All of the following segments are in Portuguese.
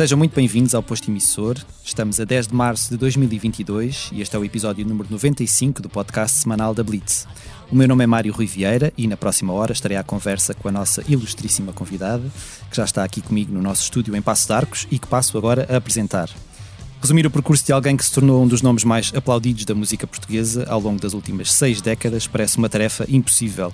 Sejam muito bem-vindos ao Posto Emissor. Estamos a 10 de março de 2022 e este é o episódio número 95 do podcast semanal da Blitz. O meu nome é Mário Rui Vieira e na próxima hora estarei à conversa com a nossa ilustríssima convidada, que já está aqui comigo no nosso estúdio em Passo de Arcos e que passo agora a apresentar. Resumir o percurso de alguém que se tornou um dos nomes mais aplaudidos da música portuguesa ao longo das últimas seis décadas parece uma tarefa impossível.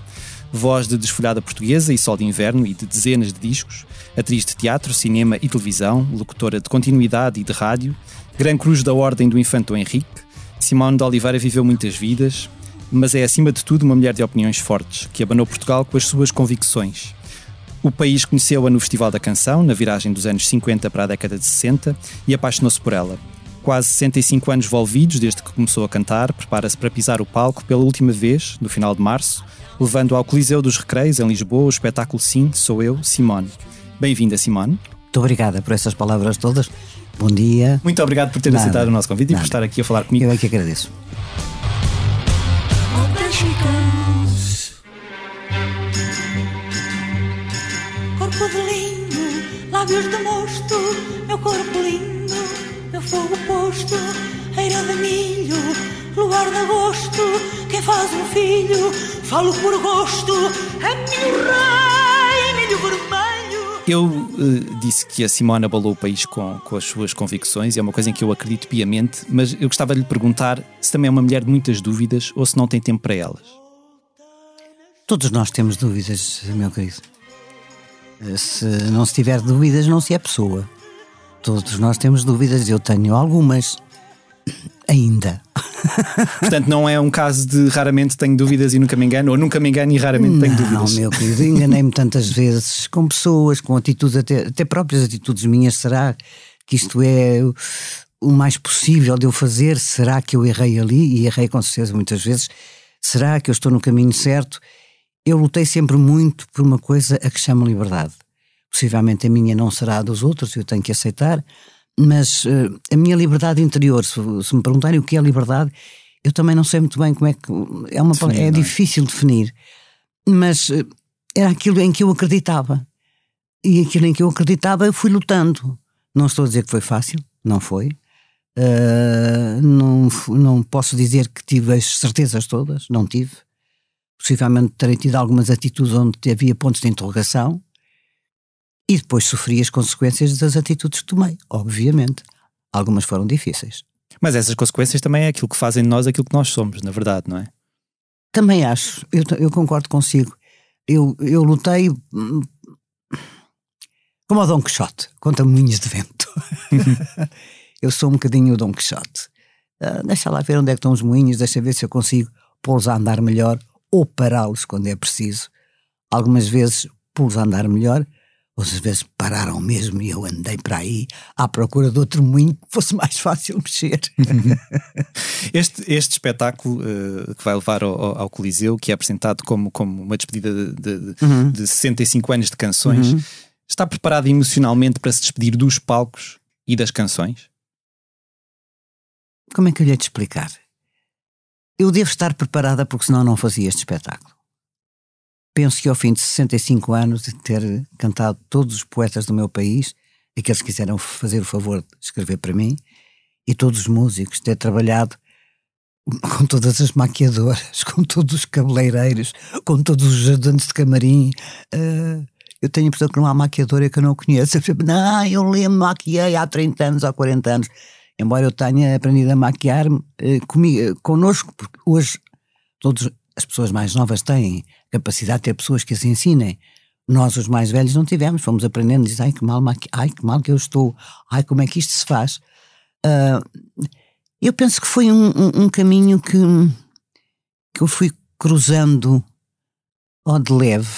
Voz de desfolhada portuguesa e sol de inverno e de dezenas de discos, atriz de teatro, cinema e televisão, locutora de continuidade e de rádio, Gran Cruz da Ordem do Infanto Henrique, Simone de Oliveira viveu muitas vidas, mas é acima de tudo uma mulher de opiniões fortes, que abanou Portugal com as suas convicções. O país conheceu-a no Festival da Canção, na viragem dos anos 50 para a década de 60, e apaixonou-se por ela. Quase 65 anos envolvidos desde que começou a cantar, prepara-se para pisar o palco pela última vez, no final de março, levando ao Coliseu dos Recreios, em Lisboa, o espetáculo Sim, Sou Eu, Simone. Bem-vinda, Simone. Muito obrigada por essas palavras todas. Bom dia. Muito obrigado por ter Nada. aceitado o nosso convite Nada. e por estar aqui a falar comigo. Eu é que agradeço. Corpo de linho, lábios de mosto, meu corpo lindo, meu fogo posto, eira de milho, luar de agosto, quem faz um filho, falo por gosto, é milho rei, milho vermelho. Eu uh, disse que a Simone abalou o país com, com as suas convicções e é uma coisa em que eu acredito piamente, mas eu gostava de lhe perguntar se também é uma mulher de muitas dúvidas ou se não tem tempo para elas. Todos nós temos dúvidas, meu querido. Eh, se não se tiver dúvidas, não se é pessoa. Todos nós temos dúvidas, eu tenho algumas ainda. Portanto, não é um caso de raramente tenho dúvidas e nunca me engano, ou nunca me engano e raramente não, tenho dúvidas. Não, meu querido, enganei-me tantas vezes com pessoas, com atitudes, até, até próprias atitudes minhas. Será que isto é o mais possível de eu fazer? Será que eu errei ali? E errei com certeza muitas vezes. Será que eu estou no caminho certo? Eu lutei sempre muito por uma coisa a que chamo liberdade. Possivelmente a minha não será a dos outros, eu tenho que aceitar mas uh, a minha liberdade interior, se, se, me perguntarem o que é liberdade, eu também não sei muito bem como é que. É, uma, Definir, é, é difícil definir, mas uh, era aquilo em que eu acreditava. E aquilo em que eu acreditava, eu fui lutando. Não estou a dizer que foi fácil, não foi. Uh, não, não posso dizer que tive as certezas todas, não tive. Possivelmente terei tido algumas atitudes onde havia pontos de interrogação, e depois sofri as consequências das atitudes que tomei, obviamente. Algumas foram difíceis. Mas essas consequências também é aquilo que fazem de nós aquilo que nós somos, na verdade, não é? Também acho, eu, eu concordo consigo. Eu, eu lutei hum, como o Dom Quixote, contra moinhos de vento. eu sou um bocadinho o Dom Quixote. Uh, deixa lá ver onde é que estão os moinhos, deixa ver se eu consigo pô-los a andar melhor ou pará-los quando é preciso. Algumas vezes pô-los a andar melhor, Outras vezes pararam mesmo e eu andei para aí à procura de outro moinho que fosse mais fácil mexer. este, este espetáculo uh, que vai levar ao, ao, Coliseu, que é apresentado como, como uma despedida de, de, uhum. de 65 anos de canções, uhum. está preparado emocionalmente para se despedir dos palcos e das canções? Como é que eu lhe ia te explicar? Eu devo estar preparada porque senão não fazia este espetáculo penso que ao fim de 65 anos de ter cantado todos os poetas do meu país, aqueles que quiseram fazer o favor de escrever para mim, e todos os músicos, ter trabalhado com todas as maquiadoras, com todos os cabeleireiros, com todos os ajudantes de camarim. Uh, eu tenho a impressão que não há maquiadora que eu não conheço. Não, eu lembro, maquiei há 30 anos, há 40 anos. Embora eu tenha aprendido a maquiar uh, comigo, connosco, porque hoje todos as pessoas mais novas têm capacidade de ter pessoas que as ensinem. Nós, os mais velhos, não tivemos, fomos aprendendo, diz, ai que mal, ai que mal que eu estou, ai como é que isto se faz. Uh, eu penso que foi um, um, um, caminho que, que eu fui cruzando ao de leve.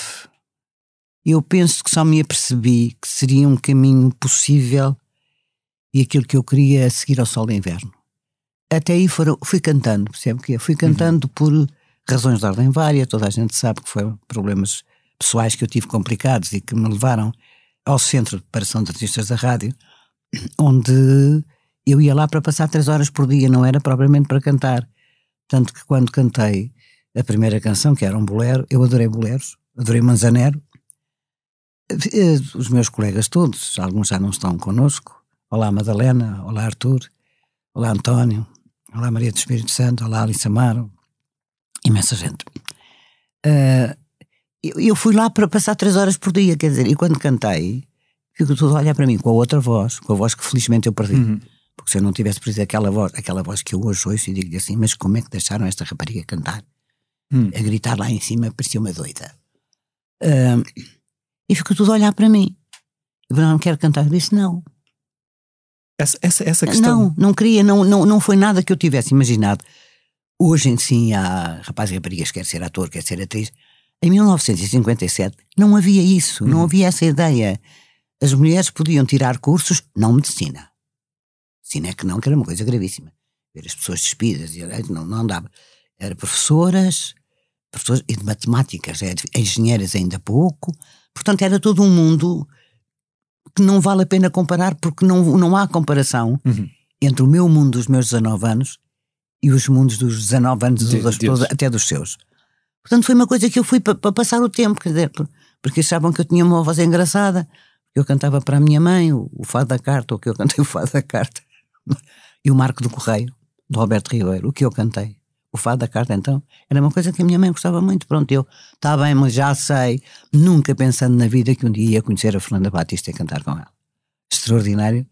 Eu penso que só me apercebi que seria um caminho possível e aquilo que eu queria a seguir ao sol de inverno. Até aí foram, fui cantando, percebe que Fui cantando uhum. por razões de ordem vária, toda a gente sabe que foram problemas pessoais que eu tive complicados e que me levaram ao Centro de Preparação de Artistas da Rádio, onde eu ia lá para passar três horas por dia, não era propriamente para cantar. Tanto que quando cantei a primeira canção, que era um bolero, eu adorei boleros, adorei Manzanero. Eh, os meus colegas todos, alguns já não estão connosco, Olá Madalena, olá Arthur, olá António, olá Maria do Espírito Santo, olá Alice Amaro, imensa gente. Uh, eu, eu, fui lá para passar três horas por dia, quer dizer, e quando cantei, fico tudo a olhar para mim com a outra voz, com a voz que felizmente eu perdi. Uhum. Porque se eu não tivesse perdido aquela voz, aquela voz que eu hoje ouço e digo-lhe assim, mas como é que deixaram esta rapariga cantar? Hum. A gritar lá em cima, parecia uma doida. Uh, e ficou tudo a olhar para mim. E não quero cantar. Eu disse não. Essa, essa, essa questão. Não, não queria, não, não, não foi nada que eu tivesse imaginado. Hoje em si há rapazes e raparigas quer ser ator, quer ser atriz. Em 1957 não havia isso, não hum. havia essa ideia. As mulheres podiam tirar cursos, não medicina. Medicina é que não, que era uma coisa gravíssima. Ver as pessoas despidas, não, não dava. Era professoras, professores e de matemáticas, é, engenheiras ainda pouco. Portanto, era todo um mundo que não vale a pena comparar porque não, não há comparação uhum. entre o meu mundo dos meus 19 anos e os mundos dos 19 anos de, das pessoas, até dos seus. Portanto, foi uma coisa que eu fui para pa passar o tempo, quer dizer, porque achavam que eu tinha uma voz engraçada, eu cantava para a minha mãe o, o Fado da Carta, ou que eu cantei o Fado da Carta, e o Marco do Correio, do Roberto Ribeiro, o que eu cantei o fado da carta, então, era uma coisa que a minha mãe gostava muito. Pronto, eu, está bem, mas já sei, nunca pensando na vida que um dia ia conhecer a Fernanda Batista e cantar com ela. Extraordinário.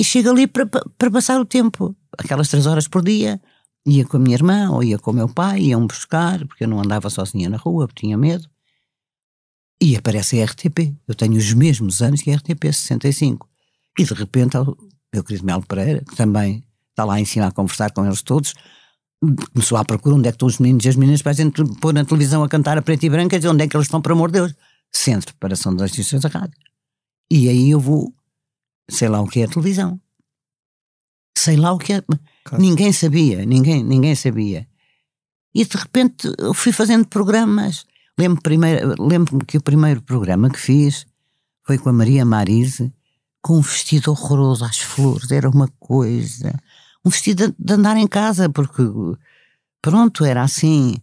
E chego ali para, para passar o tempo, aquelas três horas por dia, ia com a minha irmã ou ia com o meu pai, iam buscar, porque eu não andava sozinha na rua, porque tinha medo. E aparece a RTP. Eu tenho os mesmos anos que a RTP 65. E de repente, o meu querido Melo Pereira, que também está lá em cima a conversar com eles todos, começou à procura onde é que estão os meninos e as meninas para a gente pôr na televisão a cantar a preto e branco, dizer onde é que eles estão, por amor de Deus. Centro de preparação das notícias da rádio. E aí eu vou, sei lá o que é a televisão. Sei lá o que é. Claro. Ninguém sabia, ninguém, ninguém sabia. E de repente eu fui fazendo programas. Lembro-me lembro que o primeiro programa que fiz foi com a Maria Marise, com um vestido horroroso às flores, era uma coisa um vestido de andar em casa, porque pronto, era assim.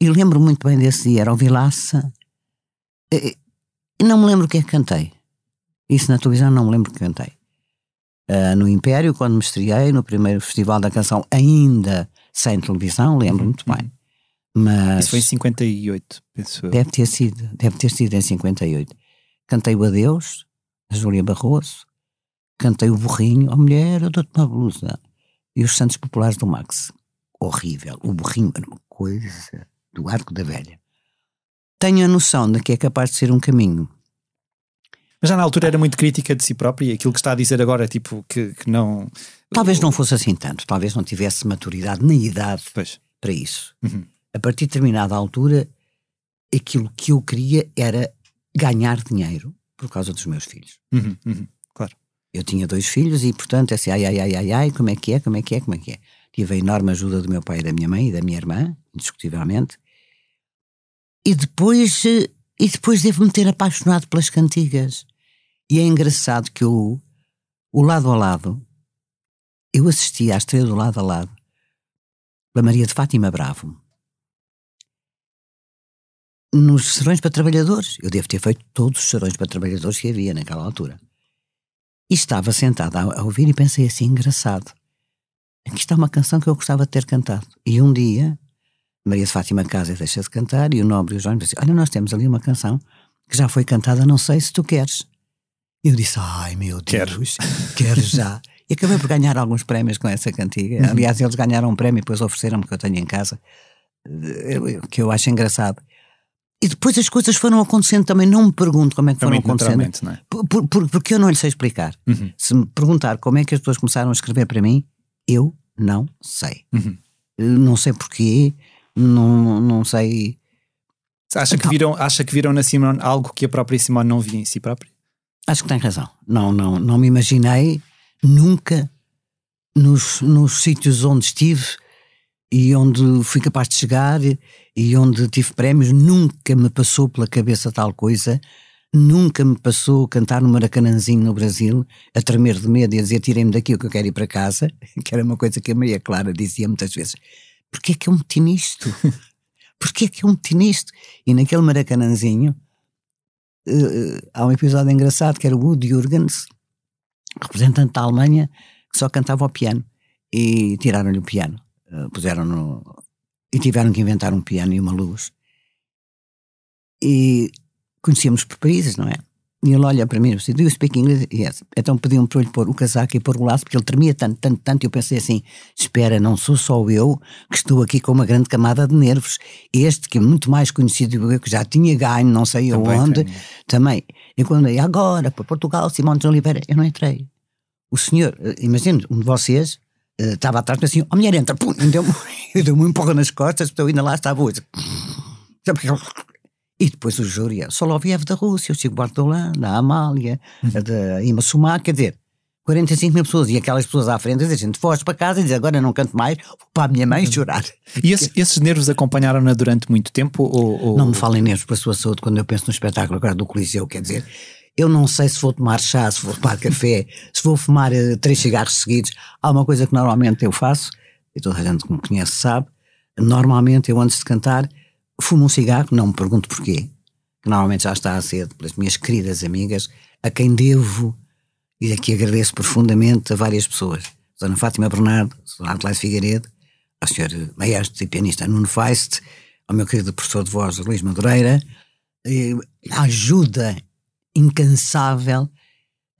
E lembro muito bem desse dia, era o Vilaça. E não me lembro o que é que cantei. Isso na televisão não me lembro que cantei. Uh, no Império, quando me estreiei, no primeiro Festival da Canção, ainda sem televisão, lembro uhum. muito bem. Mas Isso foi em 58, penso eu. Deve ter sido, deve ter sido em 58. Cantei o Adeus, a Júlia Barroso, cantei o Burrinho, a mulher, eu dou-te uma blusa e os Santos Populares do Max. Horrível. O burrinho era uma coisa do arco da velha. Tenho a noção de que é capaz de ser um caminho. Mas já na altura era muito crítica de si própria e aquilo que está a dizer agora, tipo, que, que não. Talvez não fosse assim tanto, talvez não tivesse maturidade nem idade pois. para isso. Uhum. A partir de determinada altura, aquilo que eu queria era ganhar dinheiro por causa dos meus filhos. Uhum, uhum. Eu tinha dois filhos e, portanto, assim, ai, ai, ai, ai, ai, como é que é, como é que é, como é que é. Tive a enorme ajuda do meu pai e da minha mãe e da minha irmã, indiscutivelmente. E depois, eh, e depois devo-me ter apaixonado pelas cantigas. E é engraçado que eu, o lado a lado, eu assisti à estreia do lado a lado da Maria de Fátima Bravo. Nos serões para trabalhadores. Eu devo ter feito todos os serões para trabalhadores que havia naquela altura. E estava sentada a, ouvir e pensei assim, engraçado. Aqui está uma canção que eu gostava de ter cantado. E um dia, Maria de Fátima Casa deixa de cantar e o Nobre e o João dizem, olha, nós temos ali uma canção que já foi cantada, não sei se tu queres. Eu disse, ai meu Deus, quero, quero já. E acabei por ganhar alguns prémios com essa cantiga. Uhum. Aliás, eles ganharam um prémio e depois ofereceram-me que eu tenho em casa, que eu acho engraçado. E depois as coisas foram acontecendo também, não me pergunto como é que foram acontecendo. É? por, por, porque eu não lhe sei explicar. Uhum. Se me perguntar como é que as pessoas começaram a escrever para mim, eu não sei. Uhum. Não sei porquê, não, não sei. Acha que, viram, acha que viram na Simone algo que a própria Simone não via em si própria? Acho que tem razão. Não, não, não me imaginei nunca nos, nos sítios onde estive e onde fui capaz de chegar e onde tive prémios, nunca me passou pela cabeça tal coisa, nunca me passou cantar no Maracanãzinho no Brasil, a tremer de medo e a dizer tirem-me daqui que eu quero ir para casa, que era uma coisa que a Maria Clara dizia muitas vezes. Porquê é que eu meti nisto? Porquê é que eu meti nisto? E naquele Maracanãzinho uh, há um episódio engraçado que era o Wood Jurgens, representante da Alemanha que só cantava ao piano. E tiraram-lhe o piano. Uh, puseram-no. E tiveram que inventar um piano e uma luz. E conhecíamos por países, não é? E ele olha para mim e disse, do you speak English? Yes. Então pediu-me para eu lhe pôr o casaco e pôr o laço, porque ele tremia tanto, tanto, tanto, e eu pensei assim, espera, não sou só eu que estou aqui com uma grande camada de nervos. Este, que é muito mais conhecido eu, que já tinha ganho, não sei também onde, tenho. também. E quando eu agora, para Portugal, Simão de Oliveira, eu não entrei. O senhor, eh, imagine, um de vocês uh, estava atrás, assim, a oh, mulher entra, pum, deu-me deu um empurro nas costas, então ainda lá estava hoje. E depois o júri, Soloviev da Rússia, o Chico Bartolã, da Amália, uhum. da Ima Sumar, quer dizer, 45 mil pessoas e aquelas pessoas à frente, a gente foge para casa e diz agora não canto mais, vou para a minha mãe uhum. chorar. E esse, esses nervos acompanharam-na durante muito tempo? Ou, ou... Não me falem nervos para a sua saúde quando eu penso no espetáculo agora do Coliseu, quer dizer, eu não sei se vou tomar chá, se vou tomar café, se vou fumar uh, três cigarros seguidos. Há uma coisa que normalmente eu faço, e toda a gente que me conhece sabe, normalmente eu antes de cantar fumo um cigarro, não me pergunto porquê, que normalmente já está a ser pelas minhas queridas amigas, a quem devo, e aqui agradeço profundamente a várias pessoas. Dona Fátima Bernardo, Dona Adelaide Figueiredo, ao Sr. maestro e pianista Nuno Feist, ao meu querido professor de voz Luís Madureira, a ajuda incansável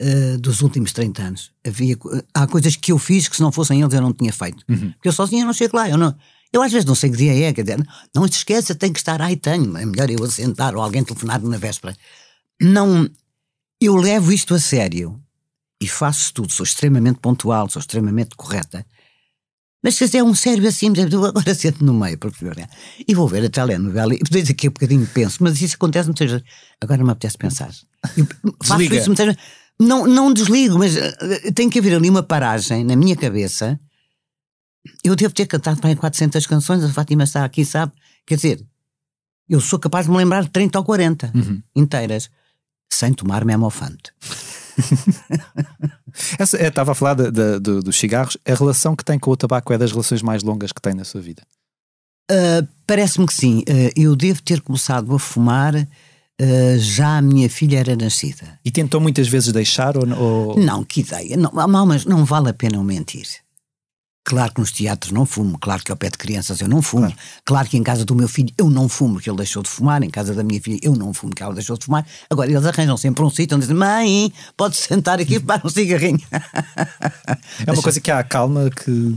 uh, dos últimos 30 anos. Havia, há coisas que eu fiz que se não fossem eles eu não tinha feito. Uhum. Porque eu sozinho não chego lá. Eu, não, eu às vezes não sei que dia é, quer dizer, não se esqueça, tem que estar aí, tenho. É melhor eu assentar ou alguém telefonar na véspera. Não, eu levo isto a sério e faço tudo, sou extremamente pontual, sou extremamente correta. Mas se é um sério assim, agora sento no meio, porque, e vou ver a telenovela e depois aqui um bocadinho penso, mas isso acontece muitas vezes. Agora não me apetece pensar. Eu faço Desliga. isso muitas vezes. Não, não desligo, mas uh, tem que haver ali uma paragem na minha cabeça. Eu devo ter cantado para 400 canções, a Fátima está aqui, sabe? Quer dizer, eu sou capaz de me lembrar de 30 ou 40 uhum. inteiras, sem tomar memofante. Essa, é, estava a falar de, de, de, dos cigarros. A relação que tem com o tabaco é das relações mais longas que tem na sua vida? Uh, Parece-me que sim. Uh, eu devo ter começado a fumar Uh, já a minha filha era nascida. E tentou muitas vezes deixar ou... ou... Não, que ideia. Não, mas não vale a pena mentir. Claro que nos teatros não fumo, claro que ao pé de crianças eu não fumo, claro. claro. que em casa do meu filho eu não fumo, que ele deixou de fumar, em casa da minha filha eu não fumo, que ela deixou de fumar. Agora eles arranjam sempre um sítio onde dizem: Mãe, pode sentar aqui e fumar um cigarrinho. É uma coisa que há calma que.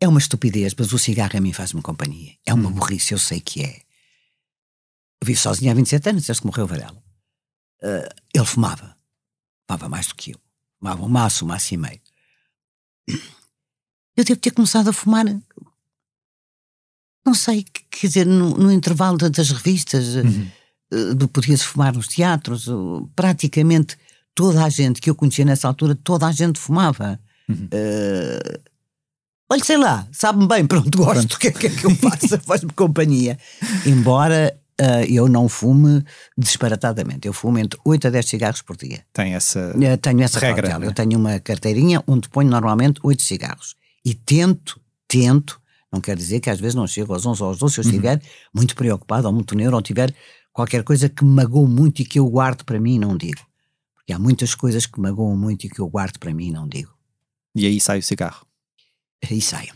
É uma estupidez, mas o cigarro a mim faz-me companhia. É uma hum. burrice, eu sei que é. Eu vivo sozinho há 27 anos, desde que morreu o Varela. Uh, ele fumava. Fumava mais do que eu. Fumava um maço, um maço e meio. Eu devo ter começado a fumar. Não sei, quer dizer, no, no intervalo das revistas, uhum. uh, podia-se fumar nos teatros. Praticamente toda a gente que eu conhecia nessa altura, toda a gente fumava. Uhum. Uh, olha, sei lá, sabe-me bem, pronto, gosto, o que é que, é eu faço? Faz-me companhia. Embora Uh, eu não fumo disparatadamente. Eu fumo entre 8 a 10 cigarros por dia. Tem essa uh, Tenho essa regra. Né? Eu tenho uma carteirinha onde ponho normalmente 8 cigarros. E tento, tento, não quer dizer que às vezes não chego aos 11 ou aos 12 se eu uhum. estiver uhum. muito preocupado ou muito neuro ou tiver qualquer coisa que me magoou muito e que eu guardo para mim e não digo. Porque há muitas coisas que me magoam muito e que eu guardo para mim e não digo. E aí sai o cigarro? Aí sai.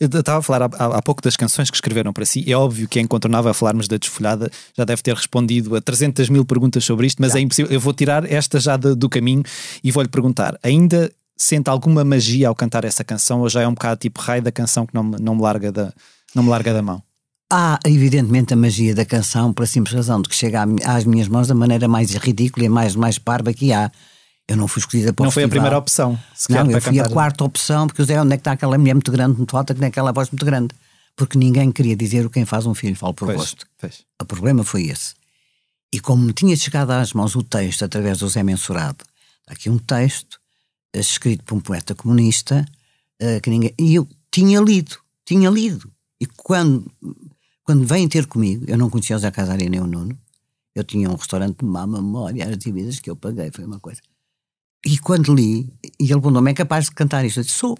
Eu estava a falar há, há, pouco das canções que escreveram para si. É óbvio que é incontornável falarmos da desfolhada. Já deve ter respondido a 300 mil perguntas sobre isto, mas já. é impossível. Eu vou tirar esta já do, do caminho e vou-lhe perguntar: ainda sente alguma magia ao cantar essa canção ou já é um bocado tipo raio da canção que não, não, me, larga da, não me larga da mão? Há, evidentemente, a magia da canção, pela simples razão de que chega às minhas mãos da maneira mais ridícula e mais, mais parva que há. Eu não fui escolhida para Não foi a primeira opção. Não, eu fui cantar. a quarta opção, porque eu dizia onde é que está aquela mulher muito grande, muito alta, que tem aquela voz muito grande. Porque ninguém queria dizer o quem faz um filho, falo por pois, gosto. Pois. O problema foi esse. E como me tinha chegado às mãos o texto através do Zé Mensurado, aqui um texto escrito por um poeta comunista uh, que ninguém. E eu tinha lido, tinha lido. E quando, quando vêm ter comigo, eu não conhecia o Zé Casaria nem o Nuno, eu tinha um restaurante de má memória, as dívidas que eu paguei, foi uma coisa. E quando li, e ele perguntou-me: é capaz de cantar isto? Eu disse: sou.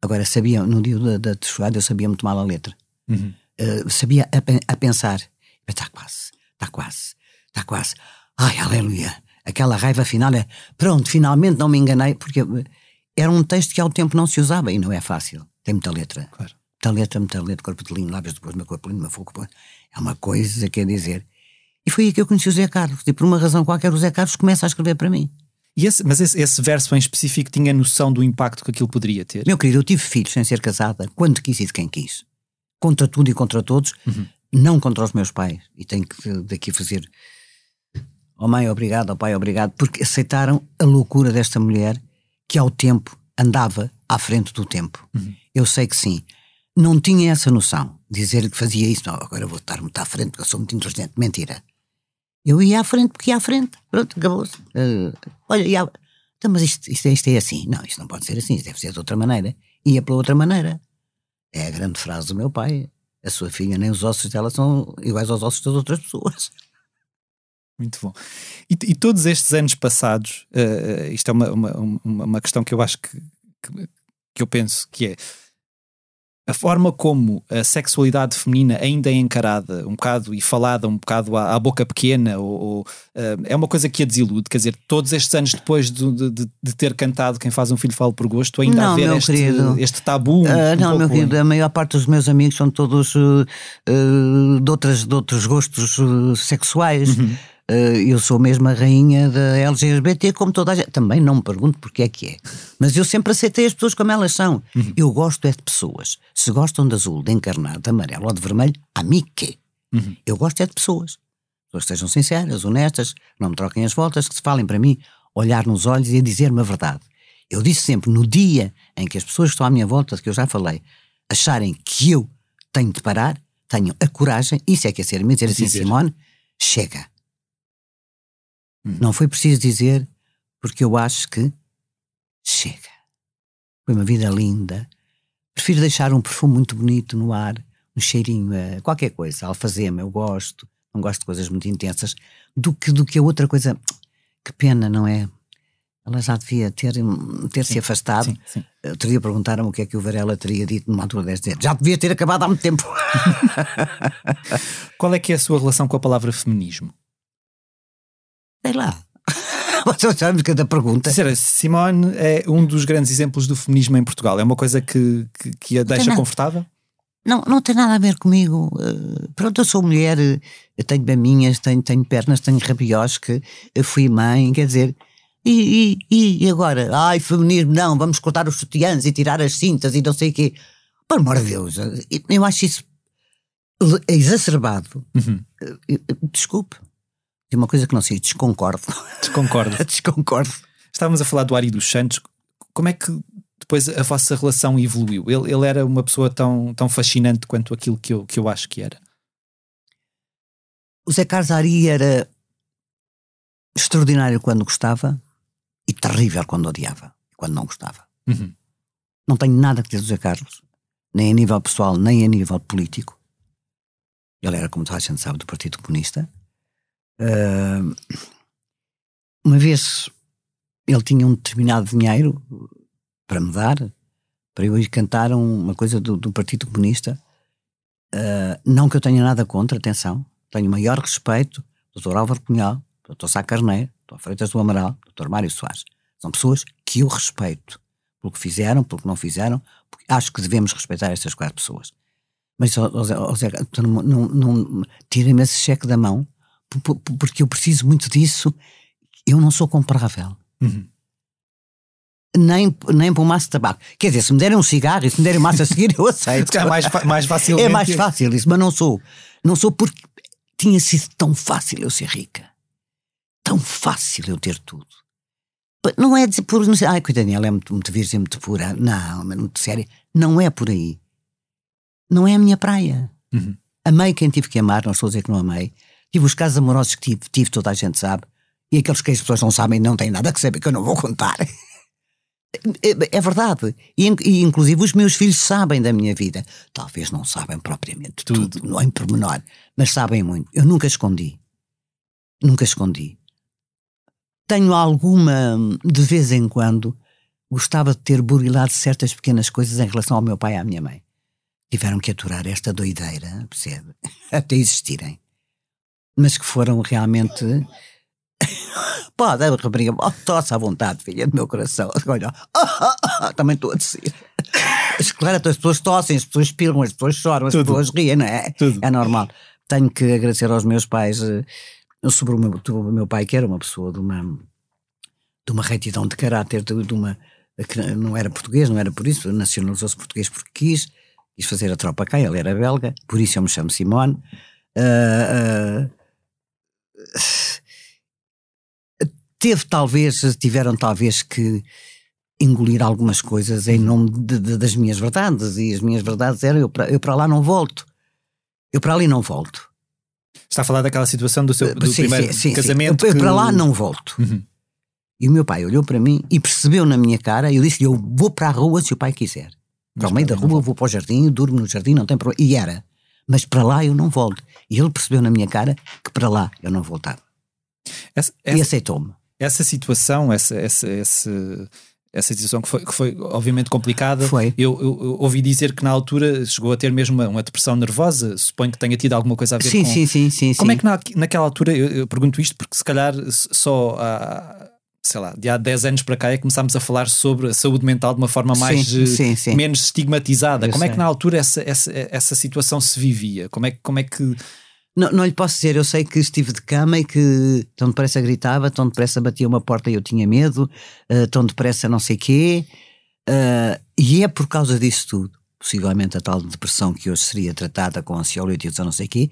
Agora, sabia, no dia da, da eu sabia muito mal a letra. Uhum. Uh, sabia a, a pensar: está quase, está quase, está quase. Ai, aleluia. Aquela raiva final é, pronto, finalmente não me enganei, porque era um texto que há o tempo não se usava e não é fácil. Tem muita letra. Claro. Muita letra, muita letra, corpo de linho, lábios depois, meu corpo de linho, meu fogo. É uma coisa, quer dizer. E foi aí que eu conheci o Zé Carlos. E por uma razão qualquer, o Zé Carlos começa a escrever para mim. Esse, mas esse, esse, verso em específico tinha noção do impacto que aquilo poderia ter? Meu querido, eu tive filhos sem ser casada, quando quis e de quem quis. Contra tudo e contra todos, uhum. não contra os meus pais. E tenho que daqui fazer. Oh mãe, obrigado, oh pai, obrigado, porque aceitaram a loucura desta mulher que ao tempo andava à frente do tempo. Uhum. Eu sei que sim. Não tinha essa noção. Dizer que fazia isso, não, agora vou estar muito à frente porque eu sou muito inteligente. Mentira. Eu ia à frente porque ia à frente. Pronto, acabou-se. Uh, olha, ia. Então, mas isto, isto, isto, é assim. Não, isto não pode ser assim, isto deve ser de outra maneira. Ia pela outra maneira. É a grande frase do meu pai. A sua filha, nem os ossos dela são iguais aos ossos das outras pessoas. Muito bom. E, e todos estes anos passados, uh, isto é uma, uma, uma, questão que eu acho que, que, que eu penso que é a forma como a sexualidade feminina ainda é encarada um bocado e falada um bocado à, à boca pequena ou, ou uh, é uma coisa que a desilude, quer dizer, todos estes anos depois de, de, de ter cantado Quem Faz um Filho Fala por Gosto, ainda não, haver este, este, tabu. Uh, um não, meu querido, a maior parte dos meus amigos são todos de, outras, de outros gostos sexuais. Uhum. Uh, eu sou mesmo a rainha da LGBT, como toda a gente. Também não me pergunto porque é que é. Mas eu sempre aceitei as pessoas como elas são. Uhum. Eu gosto é de pessoas. Se gostam de azul, de encarnado, de amarelo ou de vermelho, a mim quê? Uhum. Eu gosto é de pessoas. Pessoas que sejam sinceras, honestas, não me troquem as voltas, que se falem para mim, olhar nos olhos e dizer-me a verdade. Eu disse sempre, no dia em que as pessoas que estão à minha volta, que eu já falei, acharem que eu tenho de parar, tenham a coragem, isso é que é ser, me dizer assim, Simone, chega Hum. Não foi preciso dizer, porque eu acho que chega. Foi uma vida linda. Prefiro deixar um perfume muito bonito no ar, um cheirinho a qualquer coisa, alfazema, eu gosto, não gosto de coisas muito intensas, do que, do que a outra coisa. Que pena, não é? Ela já devia ter, ter sim, se afastado. Sim, sim. Teria perguntar-me o que é que o Varela teria dito numa altura desta. Já devia ter acabado há muito tempo. Qual é que é a sua relação com a palavra feminismo? Sei lá. Você sabe cada pergunta. Será, Simone é um dos grandes exemplos do feminismo em Portugal. É uma coisa que, que, que a deixa confortável? Não, não tem nada a ver comigo. Uh, pronto, eu sou mulher, eu tenho maminhas, tenho, tenho pernas, tenho rabiosque, fui mãe, quer dizer. E, e, e agora? Ai, feminismo, não, vamos cortar os sutiãs e tirar as cintas e não sei o quê. Por amor de Deus, eu acho isso exacerbado. Uhum. Desculpe de uma coisa que não sei, desconcordo. Desconcordo. desconcordo. Estávamos a falar do Ari dos Santos. Como é que depois a vossa relação evoluiu? Ele, ele era uma pessoa tão, tão fascinante quanto aquilo que eu, que eu acho que era. O Zé Carlos Ari era extraordinário quando gostava e terrível quando odiava, quando não gostava. Uhum. Não tenho nada que dizer do Zé Carlos, nem a nível pessoal, nem a nível político. Ele era, como toda a gente sabe, do Partido Comunista. Uh, uma vez ele tinha um determinado dinheiro para me dar, para eu ir cantar uma coisa do, do Partido Comunista. Uh, não que eu tenha nada contra, atenção, tenho maior respeito do Dr. Álvaro Cunhal, do Dr. Sá Carneiro, do Dr. Freitas do Amaral, do Dr. Mário Soares. São pessoas que eu respeito pelo que fizeram, pelo que não fizeram, acho que devemos respeitar estas quatro pessoas. Mas, Zé, não, não, não tirem-me esse cheque da mão, porque eu preciso muito disso, eu não sou comparável. Uhum. Nem, nem para um maço de tabaco. Quer dizer, se me derem um cigarro e se me derem massa a seguir, eu aceito. é mais, mais fácil. É mais fácil isso, mas não sou. Não sou porque tinha sido tão fácil eu ser rica. Tão fácil eu ter tudo. Não é dizer por. Ai, coitadinha, ela é muito, muito virgem, muito pura. Não, muito séria. Não é por aí. Não é a minha praia. Uhum. Amei quem tive que amar, não estou a dizer que não amei. Tive os casos amorosos que tive, tive, toda a gente sabe. E aqueles que as pessoas não sabem não têm nada que saber, que eu não vou contar. É, é verdade. E, e, inclusive os meus filhos sabem da minha vida. Talvez não sabem propriamente tudo, tudo não em pormenor, mas sabem muito. Eu nunca escondi. Nunca escondi. Tenho alguma, de vez em quando, gostava de ter burilado certas pequenas coisas em relação ao meu pai e à minha mãe. Tiveram que aturar esta doideira, percebe? Até existirem mas que foram realmente pode, a rapariga, oh, tosse à vontade, filha do meu coração. Olha, oh, oh, oh, também estou a descer. Claro, então as pessoas tossem, as pessoas espirram, as pessoas choram, as Tudo. pessoas riem, não é? Tudo. É normal. Tenho que agradecer aos meus pais eh, sobre o meu, o meu pai, que era uma pessoa de uma, de uma retidão de caráter, de, de uma. que não era português, não era por isso, nacionalizou-se português porque quis, quis fazer a tropa cá, ele era belga, por isso eu me chamo Simone. Ah, ah, teve talvez, tiveram talvez que engolir algumas coisas em nome de- de- das minhas verdades, e as minhas verdades eram: eu para, eu para lá não volto, eu para ali não volto. Está a falar daquela situação do seu do Sim, primeiro sim, sim, casamento. Eu, eu para lá não volto. Uhum. E o meu pai olhou para mim e percebeu na minha cara, e eu disse-lhe: Eu vou para a rua se o pai quiser. Para o meio da rua, vou para o jardim, durmo no jardim, não tem problema. E era. Mas para lá eu não volto. E ele percebeu na minha cara que para lá eu não voltava. Essa, E essa, aceitou-me. essa situação, essa, essa, essa, essa situação que foi, que foi obviamente complicada. Foi. Eu, eu- eu ouvi dizer que na altura chegou a ter mesmo uma, uma depressão nervosa. Suponho que tenha tido alguma coisa a ver Sim, com. sim, sim, sim. Como sim. é que na, naquela altura, eu, eu pergunto isto porque se calhar só há, sei lá, de há 10 anos para cá é que começámos a falar sobre a saúde mental de uma forma mais Sim, eh, sim, sim. menos estigmatizada. Eu Como é sei. que na altura essa, essa, essa situação se vivia? Como é, que- como é que Não, não lhe posso dizer, eu sei que estive de cama e que tão depressa gritava, tão depressa batia uma porta e eu tinha medo, eh, tão depressa não sei quê. eh, e é por causa disso tudo, possivelmente a tal depressão que hoje seria tratada com ansiolíticos ou não sei quê,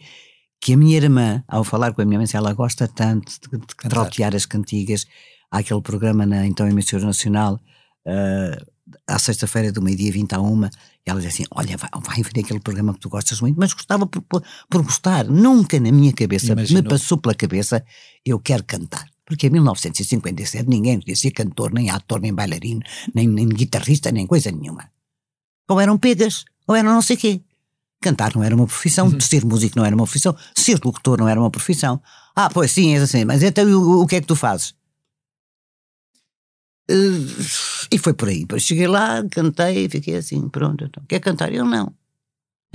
que a minha irmã, ao falar com a minha mãe, ela gosta tanto de, de trautear as cantigas. Há aquele programa na então emissora nacional, eh, à sexta-feira do meio-dia 20 a uma, e ela diz assim: Olha, vai, vai ver aquele programa que tu gostas muito, mas gostava por, por, por gostar. Nunca na minha cabeça Imaginou. me passou pela cabeça eu quero cantar. Porque em 1957 ninguém podia ser cantor, nem ator, nem bailarino, nem, nem guitarrista, nem coisa nenhuma. Ou eram pegas, ou eram não sei quê. Cantar não era uma profissão, ser músico não era uma profissão, ser locutor não era uma profissão. Ah, pois sim, é assim, mas então o, o que é que tu fazes? Eh, e foi por aí. Cheguei lá, cantei, fiquei assim, pronto. Então, quer cantar? Eu não.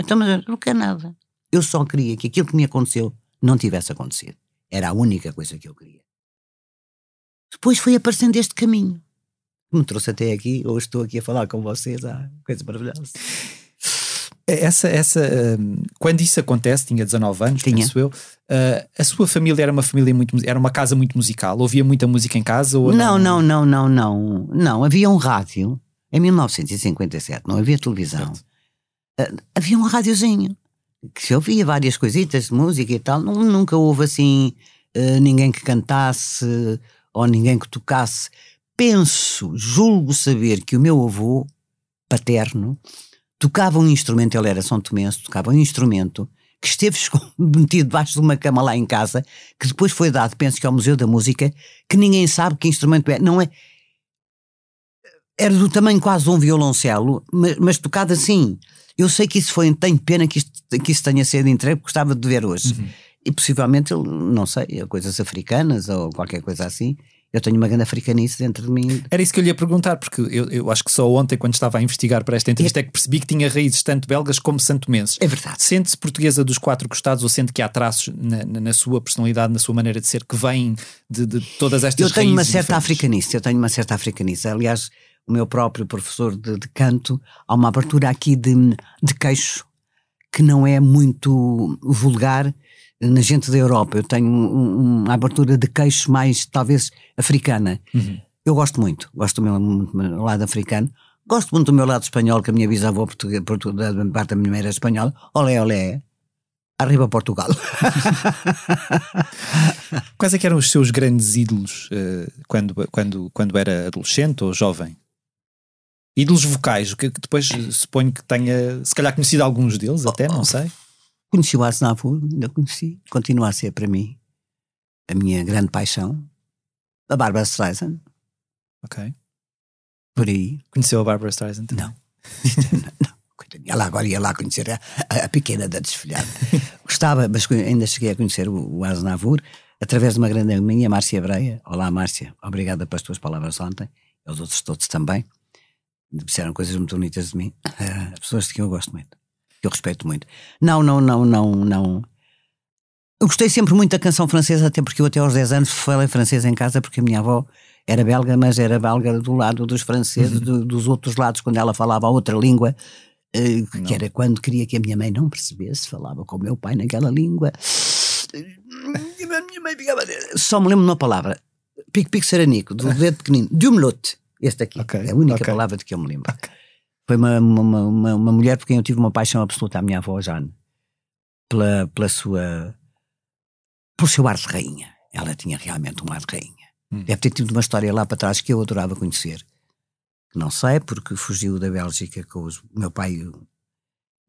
Então, mas não quero nada. Eu só queria que aquilo que me aconteceu não tivesse acontecido. Era a única coisa que eu queria. Depois foi aparecendo este caminho. que Me trouxe até aqui, hoje estou aqui a falar com vocês, ah, coisa maravilhosa. Essa, essa hum, quando isso acontece, tinha 19 anos, Tinha. penso eu, uh, a sua família era uma família muito mu- era uma casa muito musical, ouvia muita música em casa ou Não, não, não, não, não. Não, havia um rádio em 1957, não havia televisão. Certo. Ah, havia um rádiozinho que se ouvia várias coisitas de música e tal. Nu- Nunca houve assim ah, ninguém que cantasse ou ninguém que tocasse. Penso, julgo saber que o meu avô paterno tocava um instrumento, ele era São Tomense, tocava um instrumento que esteve metido debaixo de uma cama lá em casa, que depois foi dado, penso que ao Museu da Música, que ninguém sabe que instrumento é. Não é. Era do tamanho quase de um violoncelo, mas, mas tocado assim. Eu sei que isso foi. Tenho pena que, isto, que isso tenha sido entregue, porque gostava de ver hoje. Uhum. E possivelmente, não sei, coisas africanas ou qualquer coisa assim. Eu tenho uma grande africanice dentro de mim. Era isso que eu lhe ia perguntar, porque eu, eu acho que só ontem, quando estava a investigar para esta entrevista, é que percebi que tinha raízes tanto belgas como santomenses. É verdade. Sente-se portuguesa dos quatro costados ou sente que há traços na, na- na sua personalidade, na sua maneira de ser, que vêm de, de todas estas Eu tenho uma certa diferentes? africanice, eu tenho uma certa africanice. Aliás, o meu próprio professor de, de canto, há uma abertura aqui de, de queixo que não é muito vulgar na gente da Europa. Eu tenho um- uma abertura de queixo mais, talvez, africana. Uhum. Eu gosto muito, gosto do meu, meu lado africano. Gosto muito do meu lado espanhol, que a minha bisavó portuguesa, portu- da parte da minha mãe era espanhola. Olé, olé. Arriba Portugal. Quais é que eram os seus grandes ídolos eh, quando, quando, quando era adolescente ou jovem? Ídolos vocais, o que que depois eh, suponho que tenha, se calhar, conhecido alguns deles, até, não sei. Conheci o Aznavour, ainda conheci. Continua a ser para mim a minha grande paixão. A Barbara Streisand, Ok. por aí. Conheceu a Barbara Streisand? também? Não. Coitadinha, Ela agora ia lá conhecer a, a- pequena da desfilhada. Gostava, mas ainda cheguei a conhecer o, o Aznavour através de uma grande amiga minha, Márcia Breia. Olá, Márcia. Obrigada pelas tuas palavras ontem. Aos outros todos também. Disseram coisas muito bonitas de mim. Ah, pessoas de quem eu gosto muito. Que eu respeito muito. Não, não, não, não, não. Eu gostei sempre muito da canção francesa, até porque eu até aos 10 anos falei francês em casa, porque a minha avó era belga, mas era belga do lado dos franceses, uhum. do, dos outros lados, quando ela falava outra língua, uh, que era quando queria que a minha mãe não percebesse, falava com o meu pai naquela língua. a minha mãe ficava. Só me lembro de uma palavra: pico-pico seranico, do dedo pequenino, Dumlote. Este aqui, okay. é a única okay. palavra de que eu me lembro. Okay. Foi uma, uma, uma, uma, mulher por quem eu tive uma paixão absoluta, a minha avó Jane, pela, pela sua. pelo seu ar de rainha. Ela tinha realmente um ar de rainha. Hum. Deve ter tido uma história lá para trás que eu adorava conhecer. Não sei, porque fugiu da Bélgica com os, o meu pai, o,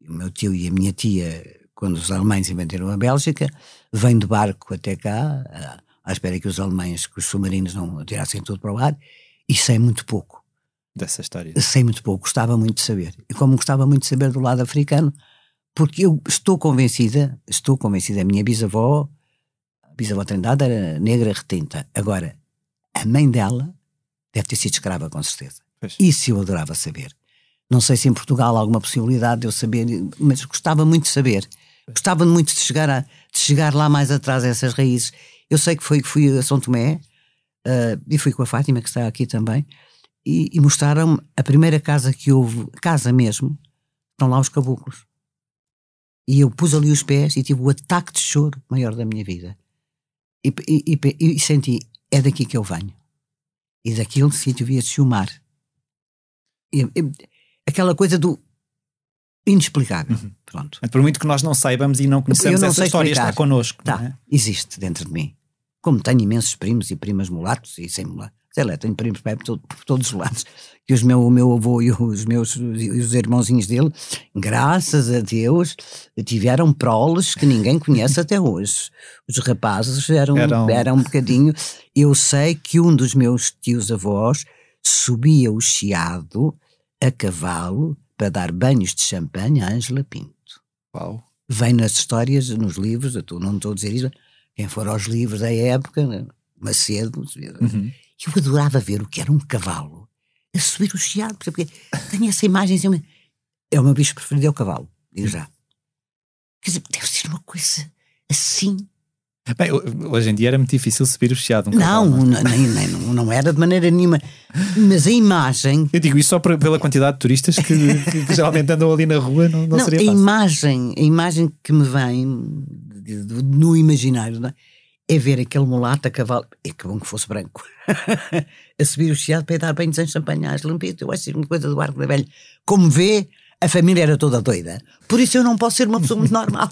o meu tio e a minha tia, quando os alemães inventaram a Bélgica, vem de barco até cá, à, espera que os alemães, que os submarinos não atirassem tudo para o ar, e sei muito pouco. Dessa história? Sei muito pouco, gostava muito de saber. E como gostava muito de saber do lado africano, porque eu estou convencida, estou convencida, a minha bisavó, a bisavó Trindade era negra retinta. Agora, a mãe dela deve ter sido escrava, com certeza. Pois. Isso eu adorava saber. Não sei se em Portugal há alguma possibilidade de eu saber, mas gostava muito de saber. Gostava muito de chegar, a, de chegar lá mais atrás a essas raízes. Eu sei que foi que fui a São Tomé uh, e fui com a Fátima, que está aqui também, e, e mostraram-me a primeira casa que houve, casa mesmo, estão lá os caboclos. E eu pus ali os pés e tive o ataque de choro maior da minha vida. E, e, e, e senti, é daqui que eu venho. E daquele sítio via-se o mar. E, aquela coisa do inexplicável. Uhum. Pronto. Por muito que nós não saibamos e não conhecemos não essa história, explicar. está connosco. Tá, é? existe dentro de mim. Como tenho imensos primos e primas mulatos e sem mulatos. Sei lá, tenho primos por, por todos os lados. E os meu, o meu avô e os meus os irmãozinhos dele, graças a Deus, tiveram proles que ninguém conhece até hoje. Os rapazes eram, eram... eram um bocadinho. Eu sei que um dos meus tios-avós subia o chiado a cavalo para dar banhos de champanhe à Ângela Pinto. Uau! Vem nas histórias, nos livros, eu não estou a dizer isso, quem for aos livros da época, Macedo, uhum. eu adorava ver o que era um cavalo a subir o chiado, porque tenho essa imagem. Assim, é o meu bicho preferido, é o cavalo, digo já. Quer dizer, deve ser uma coisa assim Bem, hoje em dia era muito difícil subir o chiado. Um não, não, nem, nem, não, era de maneira nenhuma. Mas a imagem. Eu digo isso só pela quantidade de turistas que, que, que geralmente andam ali na rua, não, não, não seria fácil. A imagem, a imagem que me vem no imaginário é? é ver aquele mulato a cavalo. É que bom que fosse branco. a subir o chiado para ir dar banhos em champanhas limpitos. Eu acho uma coisa do arco da velha. Como vê, a família era toda doida. Por isso eu não posso ser uma pessoa muito normal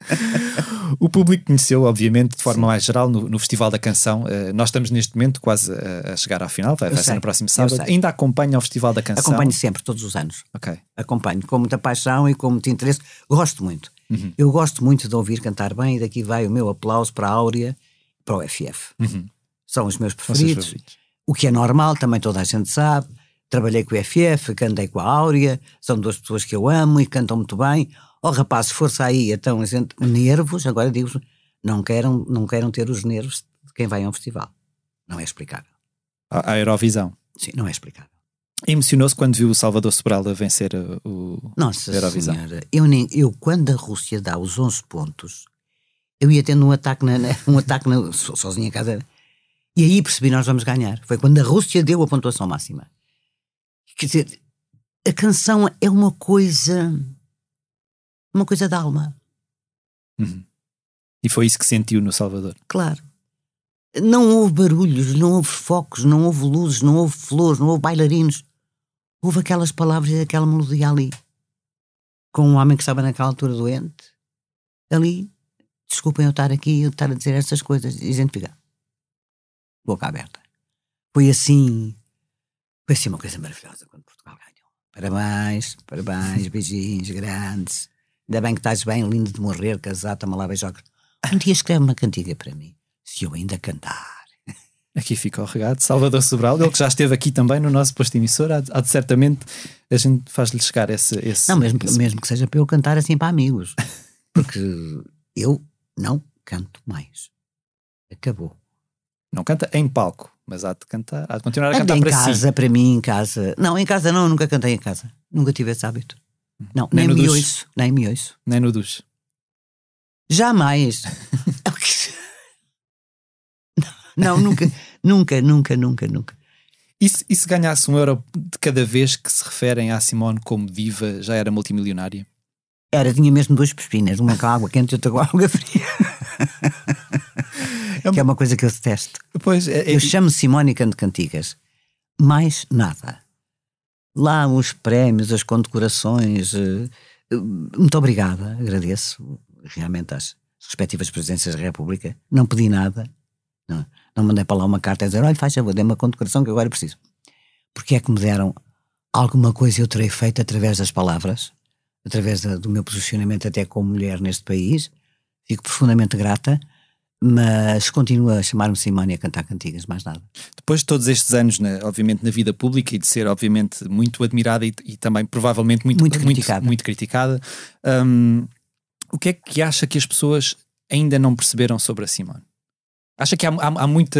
o público conheceu, obviamente, de forma Sim. mais geral, no, no, Festival da Canção. Uh, nós estamos neste momento quase a, a chegar à final, vai, vai ser no próximo sábado. Ainda acompanha o Festival da Canção? Acompanho sempre, todos os anos. Ok. Acompanho com muita paixão e com muito interesse. Gosto muito. Uhum. Eu gosto muito de ouvir cantar bem e daqui vai o meu aplauso para a Áurea para o FF. Uhum. São os meus preferidos. Os o que é normal, também toda a gente sabe. Trabalhei com o FF, cantei com a Áurea, são duas pessoas que eu amo e cantam muito bem oh rapaz, força aí, então a gente, nervos, agora digo não queiram, não queiram ter os nervos de quem vai a um festival. Não é explicável. A Eurovisão. Sim, não é explicável. Emocionou-se quando viu o Salvador Sobral a vencer o Nossa Eurovisão. Senhora, eu, nem, eu quando a Rússia dá os 11 pontos, eu ia tendo um ataque, na, um ataque na, sozinha em casa, e aí percebi nós vamos ganhar. Foi quando a Rússia deu a pontuação máxima. Quer dizer, a canção é uma coisa uma coisa da alma. Uhum. E foi isso que sentiu no Salvador? Claro. Não houve barulhos, não houve focos, não houve luzes, não houve flores, não houve bailarinos. Houve aquelas palavras e aquela melodia ali. Com um homem que estava naquela altura doente. Ali, desculpem eu estar aqui e eu estar a dizer estas coisas, e a gente fica. Boca aberta. Foi assim. Foi assim uma coisa maravilhosa quando Portugal ganhou. Parabéns, parabéns, beijinhos grandes. Ainda bem que estás bem, lindo de morrer, casado, toma lá beijocos. Um dia escreve uma cantiga para mim, se eu ainda cantar. Aqui fica o regado, Salvador Sobral, ele que já esteve aqui também no nosso posto emissor, há, há de certamente a gente faz-lhe chegar esse, esse. Não, mesmo, esse... mesmo que seja para eu cantar assim para amigos, porque eu não canto mais. Acabou. Não canta em palco, mas há de cantar, há de continuar a cantar em para casa, si. para mim, em casa. Não, em casa não, nunca cantei em casa. Nunca tive esse hábito. Não, nem, nem me ouço, nem me ouço. Nem no duche. Jamais. Não, nunca, nunca, nunca, nunca, nunca. E se, e se ganhasse um euro de cada vez que se referem à Simone como diva, já era multimilionária? Era, tinha mesmo duas pespinas, uma com água quente e outra com água fria. É que é uma coisa que eu detesto. Pois, é, é... Eu chamo Simone Canto Cantigas. Mais nada. Lá os prémios, as condecorações. Eh, muito obrigada, agradeço realmente às respectivas presidências da República. Não pedi nada. Não, não mandei para lá uma carta a dizer: olha, faz favor, dê uma condecoração que agora preciso. Porque é que me deram alguma coisa eu terei feito através das palavras, através da, do meu posicionamento até como mulher neste país. Fico profundamente grata mas continua a chamar-me Simone a cantar cantigas, mais nada. Depois de todos estes anos, na, obviamente, na vida pública e de ser, obviamente, muito admirada e, e também provavelmente muito, muito criticada, muito, muito criticada um, o que é que acha que as pessoas ainda não perceberam sobre a Simone? Acha que há, há, há muita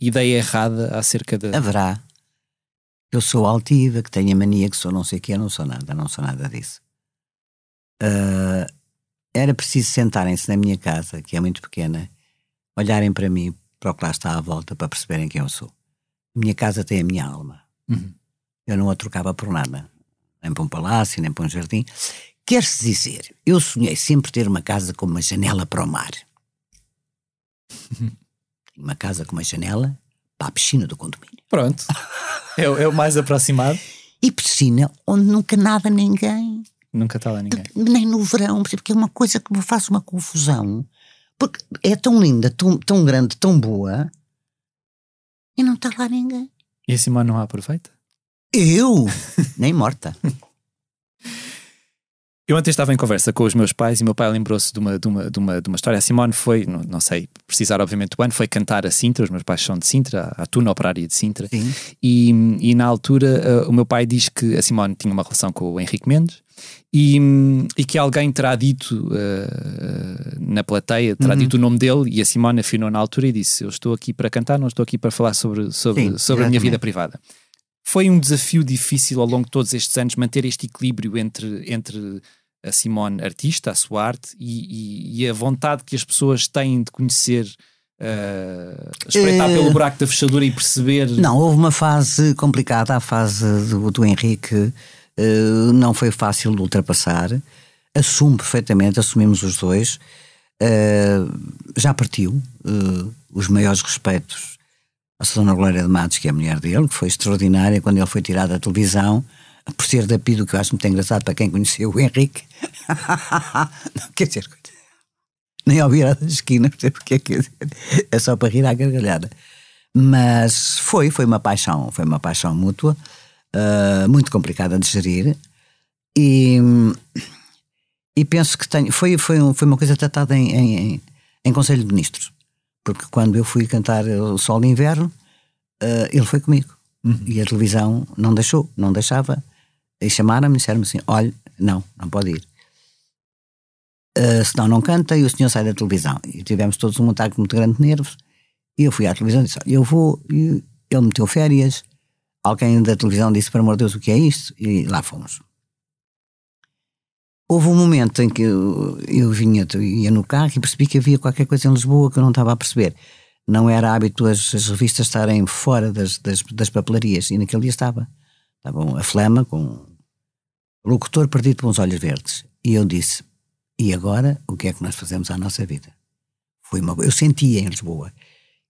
ideia errada acerca da. Haverá. Eu sou altiva, que tenho a mania, que sou não sei o que, eu não sou nada, não sou nada disso. Uh, era preciso sentarem-se na minha casa, que é muito pequena, olharem para mim, para o que lá está à volta, para perceberem quem eu sou. A minha casa tem a minha alma. Uhum. Eu não a trocava por nada. Nem para um palácio, nem para um jardim. Quer-se dizer, eu sonhei sempre ter uma casa com uma janela para o mar. Uma casa com uma janela para a piscina do condomínio. Pronto. é, é o mais aproximado. E piscina onde nunca nada ninguém. Nunca está lá ninguém. Nem no verão, porque é uma coisa que me faz uma confusão. Porque é tão linda, tão, tão grande, tão boa e não está lá ninguém. E a Simone não a aproveita? Eu? Nem morta. Eu ontem estava em conversa com os meus pais e meu pai lembrou-se de uma, de, uma, de, uma, de uma história. A Simone foi, não, não sei precisar obviamente do ano, foi cantar a Sintra, os meus pais são de Sintra, a Tuna Operária de Sintra. Sim. E, e na altura uh, o meu pai diz que a Simone tinha uma relação com o Henrique Mendes e, e que alguém terá dito uh, na plateia, terá uhum. dito o nome dele e a Simone afinou na altura e disse: Eu estou aqui para cantar, não estou aqui para falar sobre, sobre, Sim, sobre a minha vida privada. Foi um desafio difícil ao longo de todos estes anos manter este equilíbrio entre, entre a Simone artista, a sua arte e, e, e a vontade que as pessoas têm de conhecer, uh, espreitar uh, pelo buraco da fechadura e perceber. Não, houve uma fase complicada, a fase do, do Henrique uh, não foi fácil de ultrapassar. Assumo perfeitamente, assumimos os dois. já partiu, os maiores respeitos à Dona Glória de Matos, que é a mulher dele, que foi extraordinária quando ele foi tirado da televisão por ser da Pido, que eu acho muito engraçado para quem conheceu o Henrique. não, quer dizer, nem ao virar da esquina, porque quer dizer, é só para rir à gargalhada. Mas foi, foi uma paixão, foi uma paixão mútua, uh, muito complicada de gerir. E, e penso que tenho, foi, foi, foi uma coisa tratada em, em, em, Conselho de Ministros. Porque quando eu fui cantar o Sol de Inverno, uh, ele foi comigo. Uhum. E a televisão não deixou, não deixava. E chamaram-me e disseram-me assim: olha, não, não pode ir. Uh, senão não canta e o senhor sai da televisão. E tivemos todos um ataque muito grande de nervos. E eu fui à televisão e disse: eu vou. E ele meteu férias. Alguém da televisão disse: para amor de Deus, o que é isto? E lá fomos. Houve um momento em que eu, eu vinha, ia no carro e percebi que havia qualquer coisa em Lisboa que eu não estava a perceber. Não era hábito as, as revistas estarem fora das, das, das papelarias e naquele dia estava. Estava a flama com o locutor perdido por uns olhos verdes. E eu disse: E agora, o que é que nós fazemos à nossa vida? Foi uma, eu sentia em Lisboa.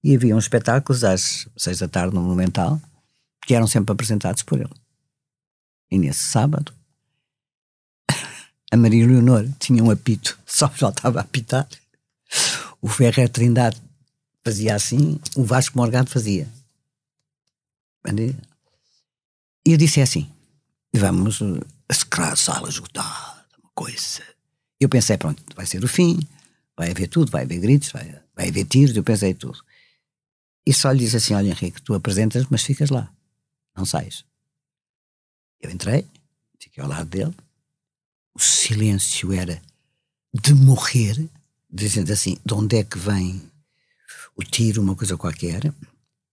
E havia uns espetáculos às seis da tarde no Monumental que eram sempre apresentados por ele. E nesse sábado, a Maria Leonor tinha um apito, só já estava a apitar. O Ferrer Trindade fazia assim, o Vasco Morgado fazia. E eu disse assim: vamos a sala esgotada, uma coisa. Eu pensei, pronto, vai ser o fim, vai haver tudo, vai haver gritos, vai, vai haver tiros, eu pensei tudo. E só lhe disse assim: Olha, Henrique, tu apresentas, mas ficas lá, não sais. Eu entrei, fiquei ao lado dele, o silêncio era de morrer, dizendo assim: de onde é que vem o tiro, uma coisa qualquer.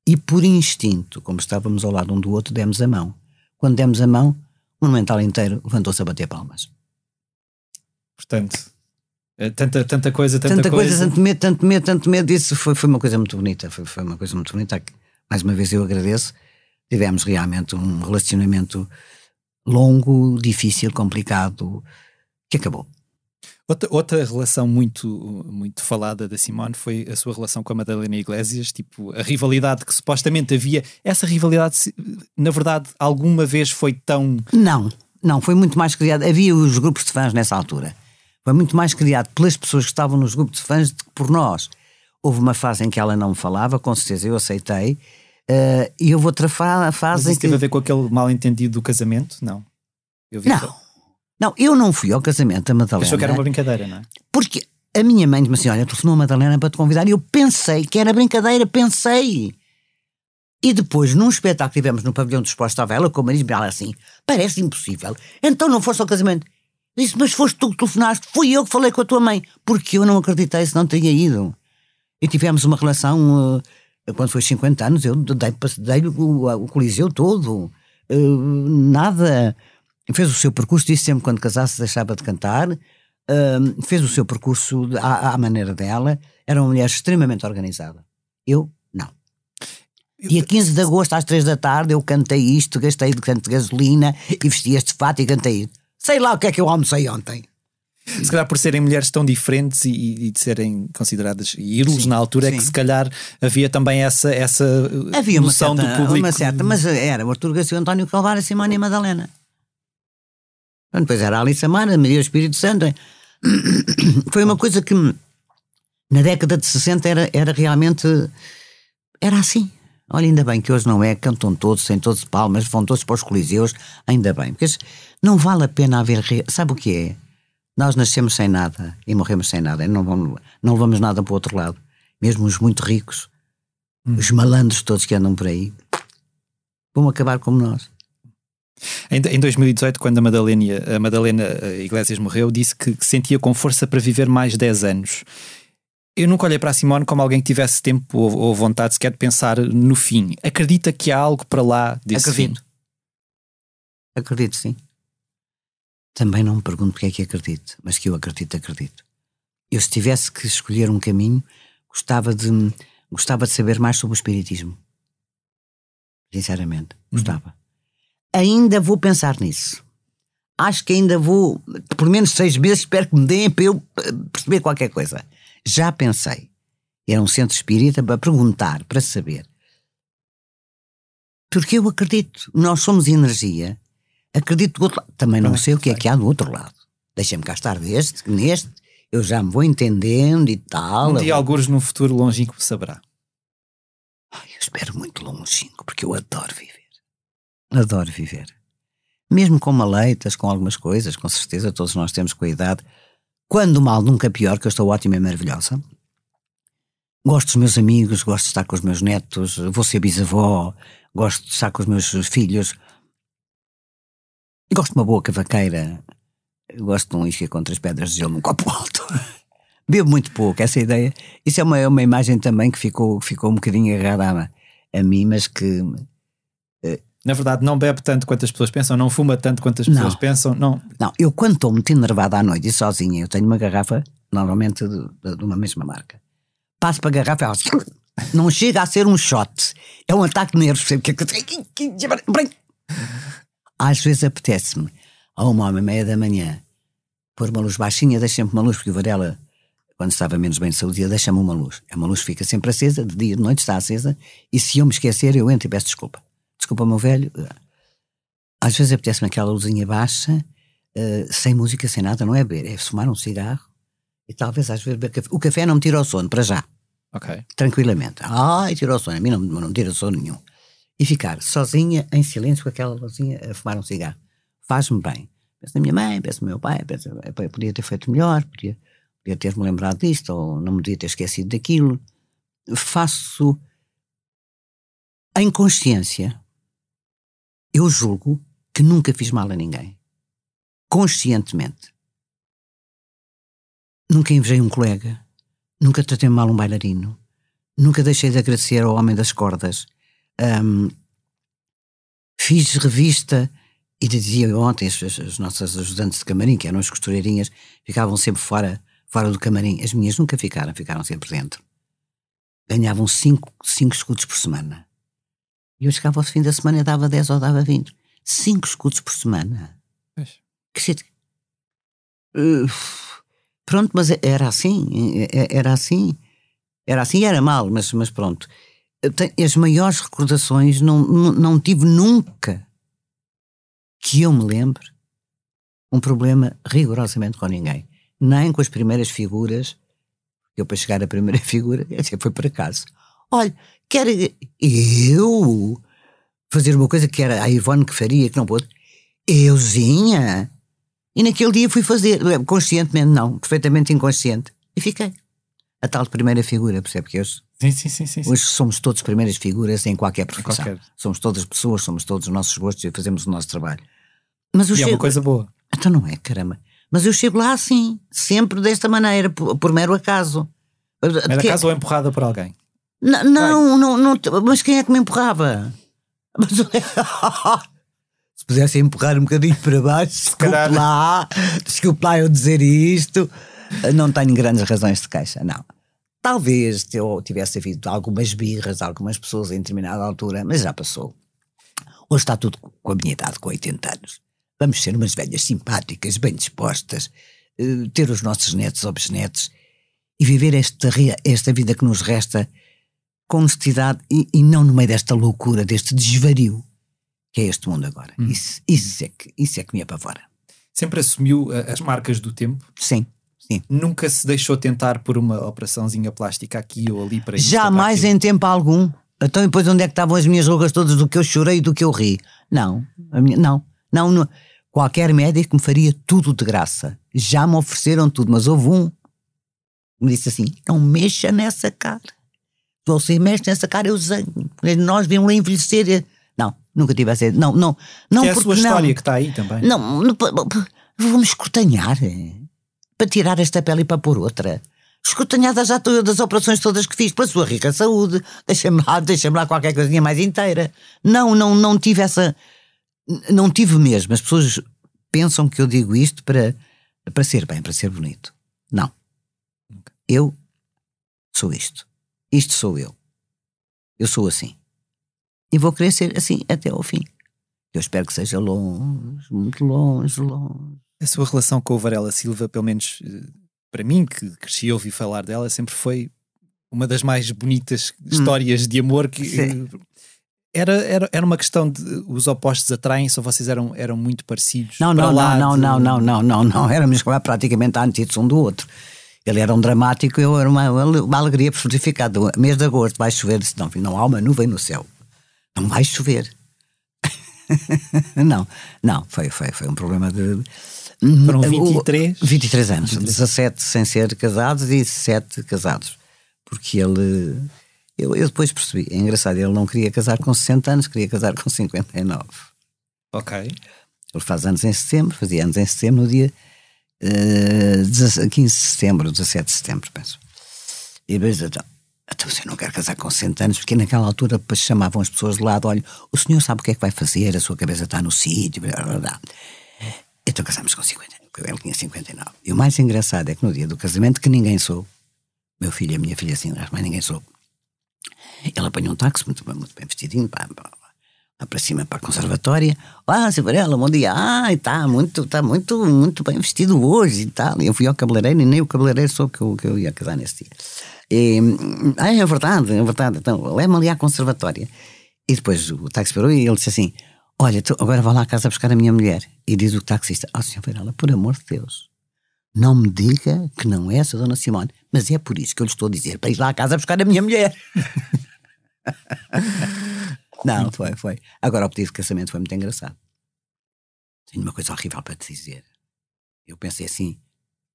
E por instinto, como estávamos ao lado um do outro, demos a mão. Quando demos a mão, o Monumental inteiro levantou-se a bater palmas. Portanto, Eh, Tanta, tanta coisa, tanta, tanta coisa, coisa. tanto medo, tanto medo, tanto medo. Isso foi, foi uma coisa muito bonita. Foi, foi uma coisa muito bonita. Mais uma vez eu agradeço. Tivemos realmente um relacionamento longo, difícil, complicado, que acabou. Outra, outra relação muito, muito falada da Simone foi a sua relação com a Madalena Iglesias, tipo, a rivalidade que supostamente havia. Essa rivalidade, na verdade, alguma vez foi tão. Não, não, foi muito mais criado. Havia os grupos de fãs nessa altura. Foi muito mais criado pelas pessoas que estavam nos grupos de fãs do que por nós. Houve uma fase em que ela não me falava, com certeza eu aceitei. Eh, e houve outra fa Mas fase isso em que. teve a ver com aquele mal entendido do casamento? Não. Eu vi Não, não, eu não fui ao casamento da Madalena. Achou que era uma brincadeira, não é? Porque a minha mãe disse assim: Olha, telefonou a Madalena para te convidar. E eu pensei que era brincadeira, pensei. E depois, num espetáculo que tivemos no pavilhão dos Postos à Vela, com o marido, ela assim: Parece impossível. Então não foste ao casamento. Disse: Mas foste tu que telefonaste, fui eu que falei com a tua mãe. Porque eu não acreditei se não teria ido. E tivemos uma relação. eh, quando foi 50 anos, eu dei-lhe dei o, o Coliseu todo. Eh, nada. Fez o seu percurso, disse sempre quando casasse deixava de cantar. Ahm, fez o seu percurso à, à maneira dela, era uma mulher extremamente organizada. Eu, não. Dia 15 de agosto, às 3 da tarde, eu cantei isto, gastei de canto de gasolina e vesti este fato e cantei isto. Sei lá o que é que eu almocei ontem. Se calhar por serem mulheres tão diferentes e, e de serem consideradas ídolos na altura, é que sim. se calhar havia também essa, essa uh, Havia uma noção certa, do público. uma certa, mas era o Artur Garcia, o António Calvário, a Simone e a Madalena. Depois era a Alice Amara, a Maria Espírito Santo. Foi uma coisa que na década de 60 era, era realmente. Era assim. Olha, ainda bem que hoje não é, cantam todos, têm todos palmas, vão todos para os coliseus, ainda bem. Porque não vale a pena haver. Sabe o que é? Nós nascemos sem nada e morremos sem nada, não, vamos, não levamos nada para o outro lado. Mesmo os muito ricos, os malandros todos que andam por aí, vão acabar como nós. Em, em 2018, quando a Madalena, a Madalena eh, Iglesias morreu, disse que, que sentia com força para viver mais 10 anos. Eu nunca olhei para a Simone como alguém que tivesse tempo ou, ou vontade sequer de pensar no fim. Acredita que há algo para lá desse Acredito. fim? Acredito, sim. Também não me pergunto porque é que acredito, mas que eu acredito, acredito. Eu, se tivesse que escolher um caminho, gostava de, gostava de saber mais sobre o Espiritismo. Sinceramente, gostava. Ainda vou pensar nisso. Acho que ainda vou, por menos seis meses, espero que me deem para eu eh, perceber qualquer coisa. Já pensei. Era um centro espírita para perguntar, para saber. Porque eu acredito. Nós somos energia. Acredito do outro lado. Também não sei o que é que há do outro lado. Deixa-me cá estar deste, neste. Eu já me vou entendendo e tal. Um dia, alguns num futuro longínquo, saberá. Ai, eu espero muito longínquo, porque eu adoro viver. Adoro viver. Mesmo com maleitas, com algumas coisas, com certeza, todos nós temos com a idade. Quando mal, nunca pior, que eu estou ótima e maravilhosa. Gosto dos meus amigos, gosto de estar com os meus netos, vou ser bisavó, gosto de estar com os meus filhos. Gosto de uma boa cavaqueira, gosto de um isca com três pedras de gelo num copo alto. Bebo muito pouco, essa ideia. Isso é uma, é uma imagem também que ficou, ficou um bocadinho agarrada a, a mim, mas que Na verdade, não bebe tanto quanto as pessoas pensam, não fuma tanto quanto as pessoas Não. pensam. Não. Não, eu quando estou muito enervada à noite e sozinha, eu tenho uma garrafa, normalmente de, de- de uma mesma marca. Passo para a garrafa e ela não chega a ser um shot. É um ataque de nervos. Às vezes apetece-me, a uma hora e meia da manhã, pôr uma luz baixinha, deixa sempre uma luz, porque o Varela, quando estava menos bem de saúde, deixa-me uma luz. É uma luz que fica sempre acesa, de dia e de noite está acesa, e se eu me esquecer, eu entro e peço desculpa. Desculpa, meu velho. Às vezes apetece-me aquela luzinha baixa, Uh, sem música, sem nada, não é beber, é fumar um cigarro e talvez às vezes beber café. O café não me tira o sono, para já, Ok. tranquilamente. Ai, tira o sono, a mim não, não me tira sono nenhum. E ficar sozinha, em silêncio, com aquela luzinha a fumar um cigarro. Faz-me bem. Penso na minha mãe, penso no meu pai, penso, "Epá, eu podia ter feito melhor, podia, podia ter-me lembrado disto, ou não me podia ter esquecido daquilo. Faço em consciência. Eu julgo que nunca fiz mal a ninguém conscientemente. Nunca invejei um colega, nunca tratei mal um bailarino, nunca deixei de agradecer ao homem das cordas. Ahm, fiz revista e dizia ontem as, as- as nossas ajudantes de camarim, que eram as costureirinhas, ficavam sempre fora fora do camarim. As minhas nunca ficaram, ficaram sempre dentro. Ganhavam 5 escudos por semana. E eu chegava ao fim da semana e dava 10 ou dava 20. 5 escudos por semana. Pois. Que. Uh, pronto, mas era assim. Era assim. Era assim era mal, mas, mas pronto. As maiores recordações não, não, não tive nunca que eu me lembre um problema rigorosamente com ninguém. Nem com as primeiras figuras. Eu, para chegar à primeira figura, foi por acaso. Olha, quer eu fazer uma coisa que era a Ivone que faria, que não pôde. Euzinha. E naquele dia fui fazer, conscientemente não, perfeitamente inconsciente. E fiquei. A tal primeira figura, percebe que hoje, sim, sim, sim, sim, hoje somos todos primeiras figuras em qualquer profissão. Qualquer. Somos todas pessoas, somos todos os nossos gostos e fazemos o nosso trabalho. Mas eu e chego... é uma coisa boa. Então não é, caramba. Mas eu chego lá assim, sempre desta maneira, por, por mero acaso. Mero acaso ou empurrada por alguém? Não, não, não, não, mas quem é que me empurrava? Mas, se pudesse empurrar um bocadinho para baixo, desculpe lá, desculpe lá eu dizer isto. Não tenho grandes razões de queixa, não. Talvez tivesse havido algumas birras, algumas pessoas em determinada altura, mas já passou. Hoje está tudo com a minha idade, com 80 anos. Vamos ser umas velhas simpáticas, bem dispostas, eh, ter os nossos netos ou bisnetos e viver esta, esta vida que nos resta com honestidade e, e, não no meio desta loucura, deste desvario que é este mundo agora. Hum. Isso, isso, é que, isso é que me apavora. Sempre assumiu as marcas do tempo? Sim. Sim. Nunca se deixou tentar por uma operaçãozinha plástica aqui ou ali para Jamais em tempo algum. Então, depois onde é que estavam as minhas rugas todas do que eu chorei e do que eu ri? Não, minha, não, não, não. Qualquer médico me faria tudo de graça. Já me ofereceram tudo, mas houve um que me disse assim: não mexa nessa cara. Se você mexe nessa cara, eu zango. Nós vimos envelhecer. Não, nunca tive essa. Não, não, não. Que é a sua história não, que está aí também. Não, não vou-me escrutanhar para tirar esta pele e para pôr outra. Escrutanhada já das operações todas que fiz pela sua rica saúde. Deixa-me lá, deixa-me lá qualquer coisinha mais inteira. Não, não, não tive essa. Não tive mesmo. As pessoas pensam que eu digo isto para, para ser bem, para ser bonito. Não. Eu sou isto. Isto sou eu. Eu sou assim. E vou querer ser assim até ao fim. Eu espero que seja longe, muito longe, longe a sua relação com o Varela Silva, pelo menos eh, para mim, que cresci e ouvi falar dela, sempre foi uma das mais bonitas hum. histórias hum. de amor que. Sim. Eh, era, era, era uma questão de os opostos atraem-se ou vocês eram, eram muito parecidos? Não, não, não, não, de... não, não, não, não, não. Éramos praticamente antítese um do outro. Ele era um dramático, eu era uma, uma alegria fortificada. Mês de agosto vai chover, disse, não, não há uma nuvem no céu. Não vai chover. não, não, foi, foi, foi um problema de foram 23? 23 anos, 17 sem ser casados e 7 casados. Porque ele. Eu, eu depois percebi, é engraçado, ele não queria casar com 60 anos, queria casar com 59. Ok. Ele faz anos em setembro, fazia anos em setembro, no dia uh, 15 de setembro, 17 de setembro, penso. E depois, então, então você não quer casar com 60 anos, porque naquela altura chamavam as pessoas de lado: olha, o senhor sabe o que é que vai fazer, a sua cabeça está no sítio, blá, blá, blá. Então casámos com 50, ele tinha 59. E o mais engraçado é que no dia do casamento, que ninguém soube, meu filho e a minha filha assim, mas ninguém soube, ele apanhou um táxi muito bem, muito bem vestidinho, pá, pá, lá para cima para a conservatória. Ah, Silvarela, bom dia. Ah, está muito, está muito, muito bem vestido hoje e tal. Eu fui ao cabeleireiro e nem o cabeleireiro soube que eu, que eu ia casar nesse dia. E, ah, é verdade, é verdade. Então, leva-me ali à conservatória. E depois o táxi parou e ele disse assim: Olha, tu agora vá lá à casa buscar a minha mulher. E diz o taxista: Ah, oh, senhor Varela, por amor de Deus, não me diga que não é essa dona Simone. Mas é por isso que eu lhe estou a dizer para ir lá à casa buscar a minha mulher. Não, foi, foi. Agora o pedido de casamento foi muito engraçado. Tenho uma coisa horrível para te dizer. Eu pensei assim,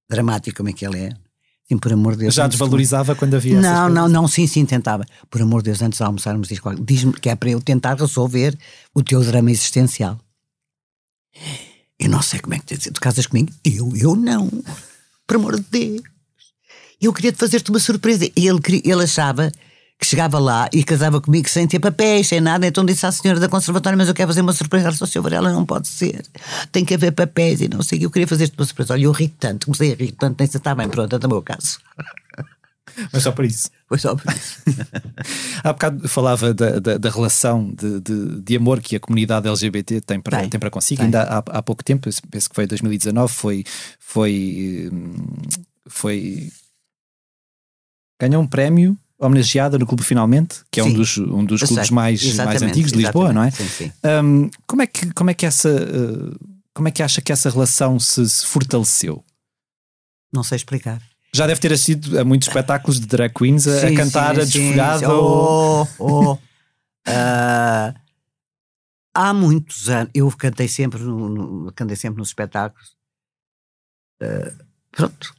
dramático como é que ele é. Sim, por amor de Deus. Já desvalorizava quando havia Não, não, não, sim, sim, tentava. Por amor de Deus, antes de almoçarmos, diz-me diz que é para eu tentar resolver o teu drama existencial. Eu não sei como é que. Tu casas comigo? Eu, eu não. Por amor de Deus. Eu queria te fazer-te uma surpresa. Ele, ele achava que chegava lá e casava comigo sem ter papéis, sem nada. Então disse à senhora da conservatória: Mas eu quero fazer uma surpresa. Ela disse: Varela, não pode ser. Tem que haver papéis e não sei. Eu queria fazer-te uma surpresa. Olha, eu ri tanto, comecei a rir tanto, nem se está bem, pronto, é o meu caso. Mas só por isso. Foi só por isso. Há bocado falava da, da, da relação de, de, de, amor que a comunidade LGBT tem para, tem, tem para consigo. Tem. Ainda há, há pouco tempo, penso que foi 2019, foi. foi, hum, foi ganhou um prémio homenageada no clube finalmente, que é sim, um dos, um dos clubes sei, mais, mais antigos de Lisboa, não é? Sim, sim. Um, como, é que, como é que essa uh, como é que acha que essa relação se, se, fortaleceu? Não sei explicar. Já deve ter assistido a muitos espetáculos de drag queens a, a cantar a desfolhada. Oh, oh. uh, há muitos anos, eu cantei sempre, no, no, cantei sempre nos espetáculos. Uh, pronto,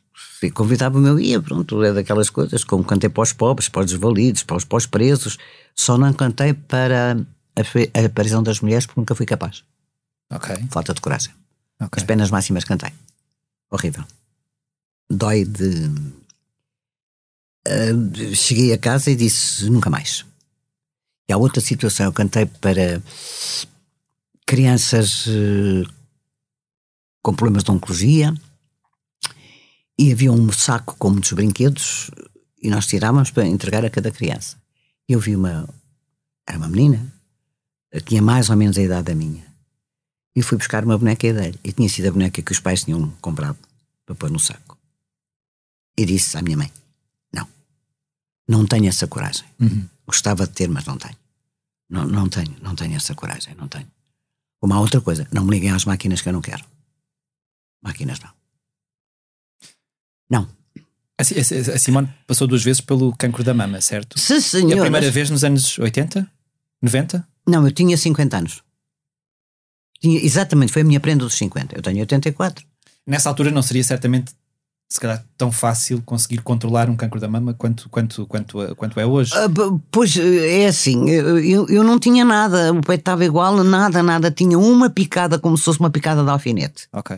convidava-me, eu ia, pronto, é daquelas coisas, como cantei para os pobres, para os desvalidos, para os, para os presos, só não cantei para a, a aparição das mulheres porque nunca fui capaz. Ok. Falta de coragem. Okay. As penas máximas cantei. Horrível. Dói de. Uh, cheguei a casa e disse nunca mais. E há outra situação, eu cantei para crianças uh, com problemas de oncologia e havia um saco com muitos brinquedos e nós tirávamos para entregar a cada criança. Eu vi uma. Era uma menina, tinha mais ou menos a idade da minha. E fui buscar uma boneca dele. E tinha sido a boneca que os pais tinham comprado para pôr no saco. E disse à minha mãe: Não, não tenho essa coragem. Uhum. Gostava de ter, mas não tenho. Não, não tenho, não tenho essa coragem, não tenho. Uma outra coisa, não me liguem às máquinas que eu não quero. Máquinas não. Não. A, Simone passou duas vezes pelo cancro da mama, certo? Sim, senhor. E a primeira vez nos anos 80? 90? Não, eu tinha 50 anos. Tinha, exatamente, foi a minha prenda dos 50. Eu tenho 84. Nessa altura não seria certamente se calhar tão fácil conseguir controlar um cancro da mama quanto, quanto, quanto, quanto é hoje? Uh, pois é assim, eu, eu não tinha nada, o peito estava igual, nada, nada, tinha uma picada como se fosse uma picada de alfinete. Ok.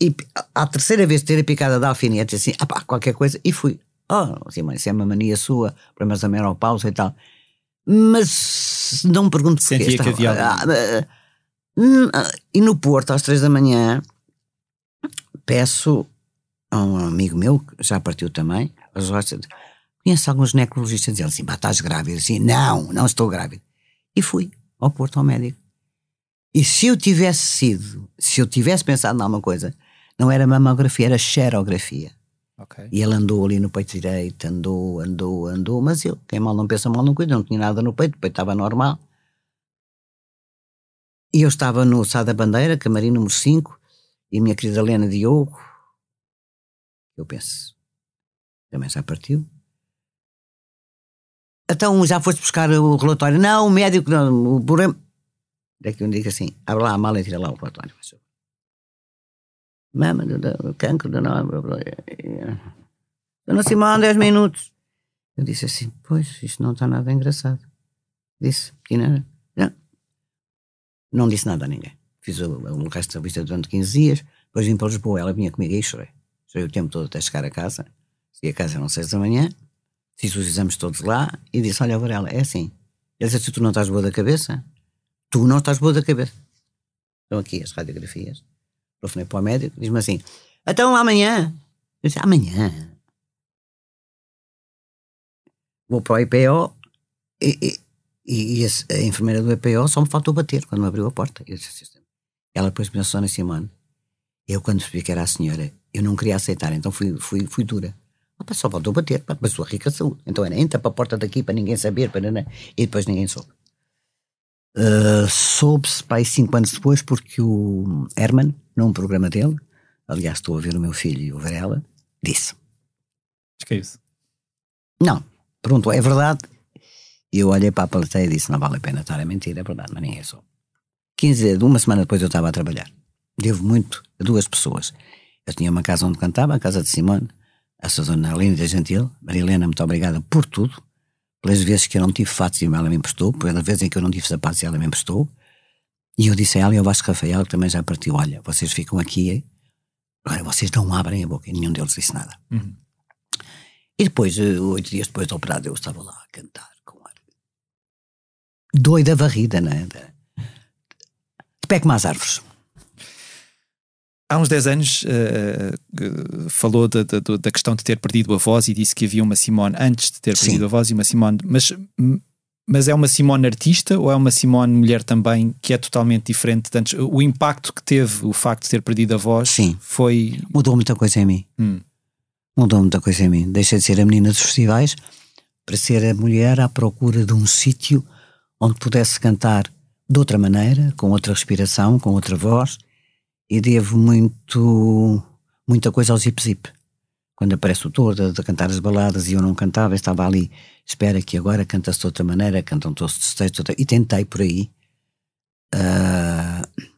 E à terceira vez ter a picada de alfinete, assim, ah pá, qualquer coisa, e fui. Oh, assim, mãe, isso é uma mania sua, problemas da menopausa e tal. Mas não me pergunto porquê. Sentia que havia ah, ah, ah, E no Porto, às três da manhã, peço a um amigo meu, que já partiu também, conheço alguns ginecologistas, diziam assim, estás grávida? Assim, não, não estou grávida. E fui ao Porto, ao médico. E se eu tivesse sido, se eu tivesse pensado em alguma coisa, não era mamografia, era xerografia. Okay. E ele andou ali no peito direito, andou, andou, andou, mas eu, quem mal não pensa, mal não cuida, não tinha nada no peito, o peito estava normal. E eu estava no Sá da Bandeira, camarim número 5, e a minha querida Helena Diogo, eu penso, também já partiu. Então já foste buscar o relatório? Não, o médico, não, o problema. Daqui um dia assim, abre lá a mala e tira lá o relatório mama do, do cancro do nome. Dona Simão, 10 minutos. Eu disse assim, pois, isto não está nada engraçado. Disse, Tina, não. Não disse nada a ninguém. Fiz o, o resto da vista durante 15 dias, depois vim para Lisboa, ela vinha comigo e chorei. Chorei o tempo todo até chegar a casa. Cheguei a casa às 6 da manhã, fiz os exames todos lá e disse, olha, Varela, é assim. Ele disse, tu não estás boa da cabeça? Tu não estás boa da cabeça. Estão aqui as radiografias telefonei para o médico, diz-me assim: então amanhã. Eu disse: amanhã. Vou para o IPO e, e, e a, a, enfermeira do IPO só me faltou bater quando me abriu a porta. Disse, ela depois pensou na Simone. Eu, quando percebi que era a senhora, eu não queria aceitar, então fui, fui, fui dura. Opa, só faltou bater, pá, mas sua rica saúde. Então era, entra para a porta daqui para ninguém saber, para, e depois ninguém soube. Uh, Soube-se, pai, cinco anos depois, porque o Herman, num programa dele, aliás, estou a ver o meu filho e o Varela, disse. Acho que é isso. Não, pronto, é verdade. E eu olhei para a plateia e disse: não vale a pena estar a mentir, é verdade, mas ninguém soube. 15, uma semana depois eu estava a trabalhar. Devo muito a duas pessoas. Eu tinha uma casa onde cantava, a casa de Simone, a Susana Linda Gentil. Maria Helena, muito obrigada por tudo. Pelas vezes que eu não tive fatos e ela me emprestou, pelas vezes em que eu não tive sapatos e ela me emprestou. E eu disse a ela e ao Vasco Rafael, que também já partiu: olha, vocês ficam aqui, agora vocês não abrem a boca. E nenhum deles disse nada. Uhum. E depois, eh, oito dias depois da operada, eu estava lá a cantar com ar. Doida varrida, não é? De pé como as árvores. Há uns 10 anos uh, falou da, da, da, questão de ter perdido a voz e disse que havia uma Simone antes de ter perdido Sim. a voz e uma Simone. Mas, mas é uma Simone artista ou é uma Simone mulher também que é totalmente diferente? O impacto que teve o facto de ter perdido a voz Sim. foi. Mudou muita coisa em mim. Hum. Mudou muita coisa em mim. Deixei de ser a menina dos festivais para ser a mulher à procura de um sítio onde pudesse cantar de outra maneira, com outra respiração, com outra voz e devo muito, muita coisa ao Zip Zip. Quando aparece o Torda a cantar as baladas e eu não cantava, eu estava ali, espera que agora canta-se de outra maneira, cantam todos de texto, e tentei por aí. Uh,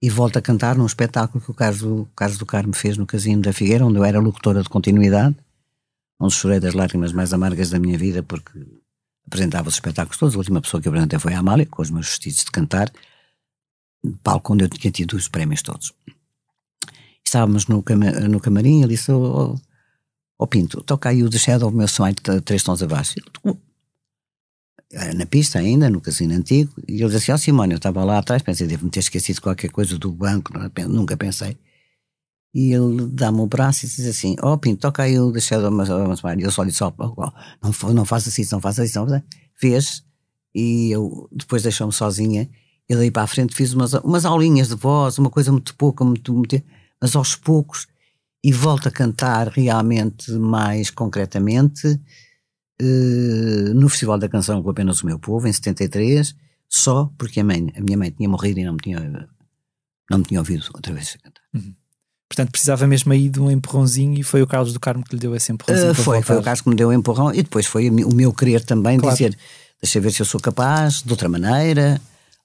e volto a cantar num espetáculo que o Carlos, o Carlos do Carmo fez no Casino da Figueira, onde eu era locutora de continuidade, onde chorei das lágrimas mais amargas da minha vida, porque apresentava os espetáculos todos. A última pessoa que apresentei foi a Amália, com os meus vestidos de cantar palco onde eu tinha tido os prémios todos. Estávamos no, no camarim ele disse: Ó oh, Pinto, toca aí o The Shadow, o meu sonho, três tons abaixo. Eu, era na pista ainda, no casino antigo, e ele disse assim: Ó oh, eu estava lá atrás, pensei, devo-me ter esquecido qualquer coisa do banco, nunca pensei. E ele dá-me o braço e diz assim: Ó oh, Pinto, toca aí o The Shadow, mas, e eu só disse: Ó, oh, oh, não, não faça assim, não faça isso, não faça. Fez, e eu depois deixou-me sozinha eu daí para a frente fiz umas, umas aulinhas de voz, uma coisa muito pouca, muito, muito, mas aos poucos, e volto a cantar realmente mais concretamente uh, no Festival da Canção com apenas o meu povo, em 73, só porque a, mãe, a minha mãe tinha morrido e não me tinha, não me tinha ouvido outra vez cantar. Uhum. Portanto, precisava mesmo aí de um empurrãozinho e foi o Carlos do Carmo que lhe deu esse empurrãozinho. Uh, foi, foi o Carlos que me deu o empurrão e depois foi o meu querer também claro. dizer: deixa ver se eu sou capaz, de outra maneira.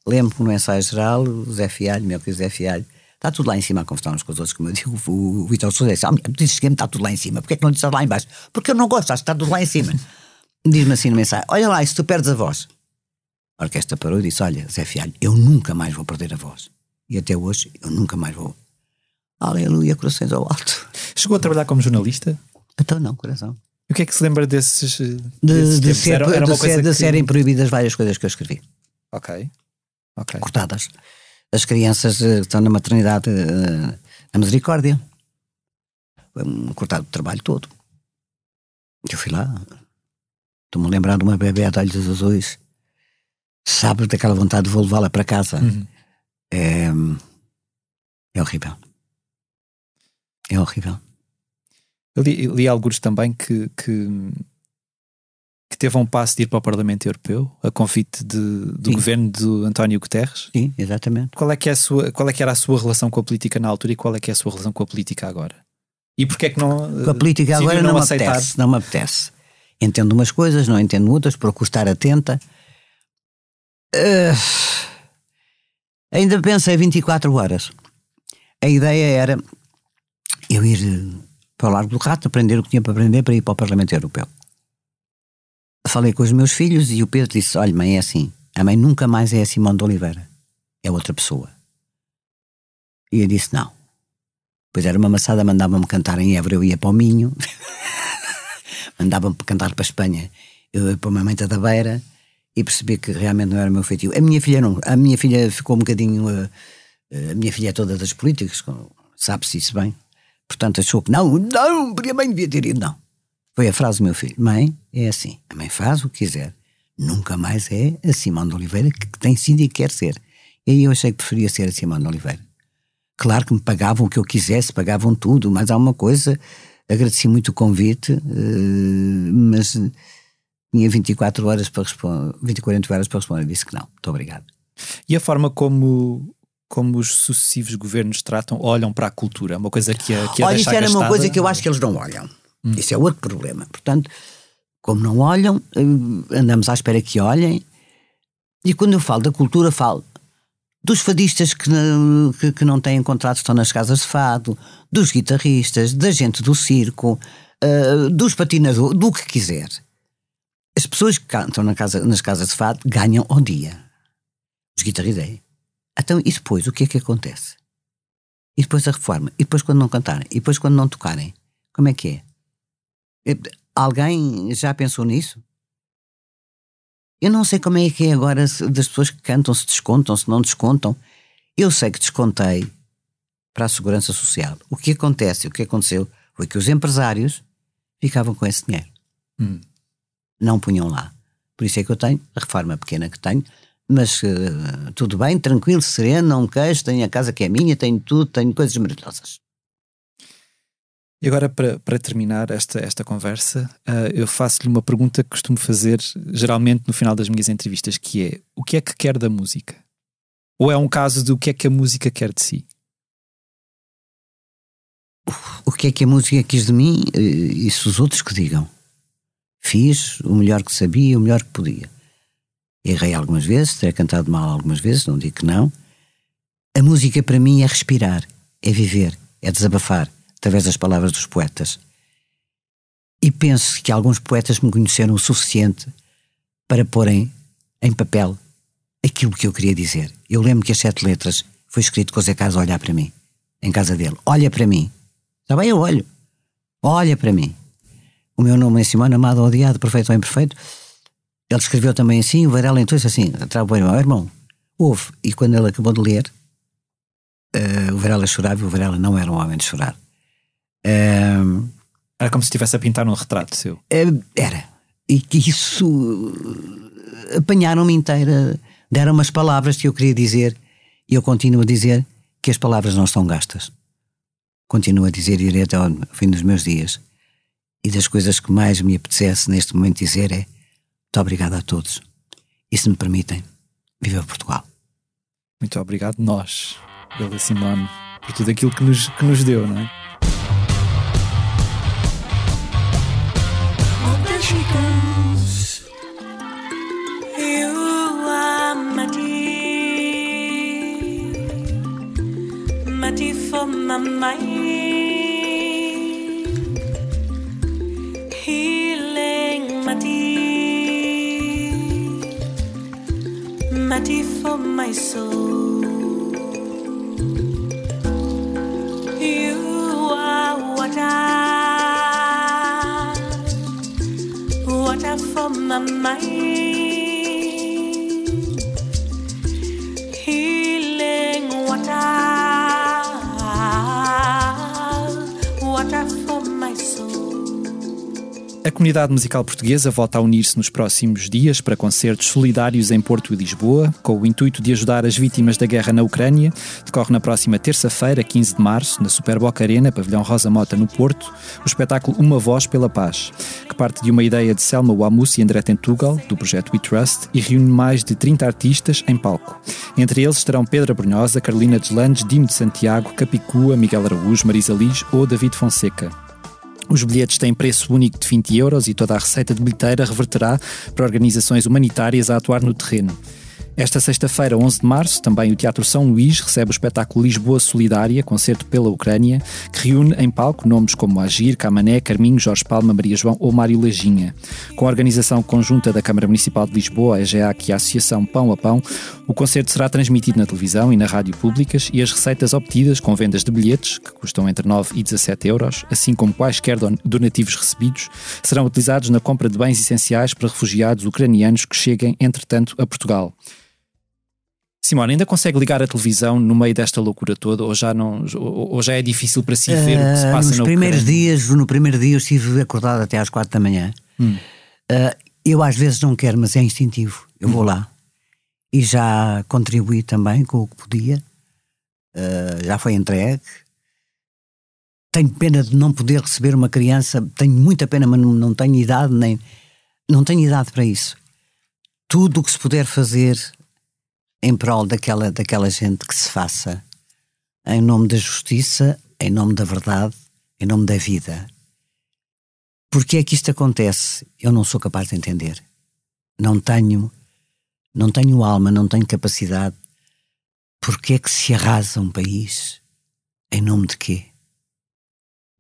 Lembro que no ensaio geral, o Zé Fialho, meu querido Zé Fialho, está tudo lá em cima a conversar uns com os outros, como eu digo, o, o Vitor Sousa disse, ah, dizes que está tudo lá em cima, porquê é que não dizes lá em baixo? Porque eu não gosto, acho que está tudo lá em cima. Diz-me assim no ensaio, olha lá, e se tu perdes a voz? A orquestra parou e disse, olha, Zé Fialho, eu nunca mais vou perder a voz. E até hoje, eu nunca mais vou. Aleluia, corações ao alto. Chegou a trabalhar como jornalista? Então não, coração. E o que é que se lembra desses, desses de, de, ser, era, era de, ser, de que... serem proibidas várias coisas que eu escrevi. Ok okay. cortadas. As crianças uh, estão na maternidade uh, na Misericórdia. Um, cortado o trabalho todo. Eu fui lá. Estou-me lembrando de uma bebê de olhos azuis. Sabe daquela vontade de vou levá-la para casa. Uhum. É, é horrível. É horrível. Eu li, li alguns também que, que que teve um passo de ir para o Parlamento Europeu, a convite de, do Sim. governo de António Guterres. Sim, exatamente. Qual é, que é a sua, qual é que era a sua relação com a política na altura e qual é que é a sua relação com a política agora? E porquê é que não. Com a política agora não, não me apetece. Não me apetece. Entendo umas coisas, não entendo outras, procuro estar atenta. Uh, ainda pensei 24 horas. A ideia era eu ir para o Largo do Rato, aprender o que tinha para aprender para ir para o Parlamento Europeu falei com os meus filhos e o Pedro disse: Olha, mãe, é assim. A mãe nunca mais é a Simone de Oliveira. É outra pessoa. E eu disse: Não. Pois era uma maçada, mandava-me cantar em Évora, eu ia para o Minho. mandava-me cantar para a Espanha, eu ia para uma mãe da Beira e percebi que realmente não era o meu feitio. A minha filha não. A minha filha ficou um bocadinho. Uh, uh, a minha filha é toda das políticas, sabe-se isso bem. Portanto, achou que não, não, porque a mãe devia ter ido. Não. Foi a frase do meu filho: Mãe, é assim. A mãe faz o que quiser. Nunca mais é a Simão de Oliveira que tem sido e quer ser. E aí eu achei que preferia ser a Simão de Oliveira. Claro que me pagavam o que eu quisesse, pagavam tudo, mas há uma coisa. Agradeci muito o convite, eh, mas tinha 24 horas para responder, 20, 40 horas para responder. Disse que não. Muito obrigado. E a forma como como os sucessivos governos tratam, olham para a cultura, uma coisa que a, que a Olha, isso era gastada, uma coisa que eu acho que eles não olham. Hum. Isso é outro problema. Portanto, como não olham, eh, andamos à espera que olhem. E quando eu falo da cultura, falo dos fadistas que, que, que, não têm contratos, estão nas casas de fado, dos guitarristas, da gente do circo, uh, dos patinadores, do que quiser. As pessoas que cantam na casa, nas casas de fado ganham ao dia. Os guitarristas. É. Então, e depois, o que é que acontece? E depois a reforma? E depois quando não cantarem? E depois quando não tocarem? Como é que é? Alguém já pensou nisso? Eu não sei como é que é agora das pessoas que cantam, se descontam, se não descontam. Eu sei que descontei para a Segurança Social. O que acontece, o que aconteceu, foi que os empresários ficavam com esse dinheiro. Hum. Não punham lá. Por isso é que eu tenho a reforma pequena que tenho, mas uh, tudo bem, tranquilo, sereno, não queixo, tenho a casa que é minha, tenho tudo, tenho coisas maravilhosas. E agora, para, para terminar esta, esta conversa, uh, eu faço-lhe uma pergunta que costumo fazer geralmente no final das minhas entrevistas, que é, o que é que quer da música? Ou é um caso de o que é que a música quer de si? O que é que a música quis de mim? Eh, isso os outros que digam. Fiz o melhor que sabia, o melhor que podia. Errei algumas vezes, terei cantado mal algumas vezes, não digo que não. A música para mim é respirar, é viver, é desabafar através das palavras dos poetas. E penso que alguns poetas me conheceram o suficiente para porem em papel aquilo que eu queria dizer. Eu lembro que as sete letras foi escrito com o Zé Carlos a olhar para mim, em casa dele. Olha para mim. Está bem, eu olho. Olha para mim. O meu nome é Simone, amado, odiado, perfeito ou imperfeito. Ele escreveu também assim, o Varela então disse assim, trava o irmão, irmão, ouve. E quando ele acabou de ler, uh, o Varela chorava e o Varela não era um homem de chorar. Um, era como se estivesse a pintar um retrato seu. Era. E que isso apanharam-me inteira, deram umas palavras que eu queria dizer e eu continuo a dizer que as palavras não estão gastas. Continuo a dizer e irei até ao fim dos meus dias. E das coisas que mais me apetece neste momento dizer é muito obrigado a todos. E se me permitem, viva Portugal. Muito obrigado nós, pela Simone, por tudo aquilo que nos, que nos deu, não é? she goes. You are my tea, my tea for my mind. Healing, my tea, my tea for my soul. My mind. Comunidade musical portuguesa volta a unir-se nos próximos dias para concertos solidários em Porto e Lisboa, com o intuito de ajudar as vítimas da guerra na Ucrânia. Decorre na próxima terça-feira, 15 de março, na Superboc Arena, pavilhão Rosa Mota, no Porto, o espetáculo Uma Voz pela Paz, que parte de uma ideia de Selma Wamus e André Tentugal, do projeto We Trust, e reúne mais de 30 artistas em palco. Entre eles estarão Pedro Brunhosa, Carolina Deslandes, Dimo de Santiago, Capicua, Miguel Araújo, Marisa Liz ou David Fonseca. Os bilhetes têm preço único de 20 euros e toda a receita de bilheteira reverterá para organizações humanitárias a atuar no terreno. Esta sexta-feira, 11 de março, também o Teatro São Luís recebe o espetáculo Lisboa Solidária, concerto pela Ucrânia, que reúne em palco nomes como Agir, Camané, Carminho, Jorge Palma, Maria João ou Mário Lajinha. Com a organização conjunta da Câmara Municipal de Lisboa, a EGEAC e a Associação Pão a Pão, o concerto será transmitido na televisão e na rádio públicas e as receitas obtidas com vendas de bilhetes, que custam entre 9 e 17 euros, assim como quaisquer donativos recebidos, serão utilizados na compra de bens essenciais para refugiados ucranianos que cheguem, entretanto, a Portugal. Simone, ainda consegue ligar a televisão no meio desta loucura toda ou já, não, ou, já é difícil para si ver uh, o que se ah, passa nos na primeiros dias No primeiro dia eu estive acordado até às quatro da manhã. Hum. Uh, eu às vezes não quero, mas é instintivo. Eu hum. vou lá. E já contribuí também com o que podia. Uh, já foi entregue. Tenho pena de não poder receber uma criança. Tenho muita pena, mas não, não tenho idade nem... Não tenho idade para isso. Tudo o que se puder fazer em prol daquela, daquela gente que se faça em nome da justiça, em nome da verdade, em nome da vida. Porque é que isto acontece? Eu não sou capaz de entender. Não tenho, não tenho alma, não tenho capacidade. Porque é que se arrasa um país? Em nome de quê?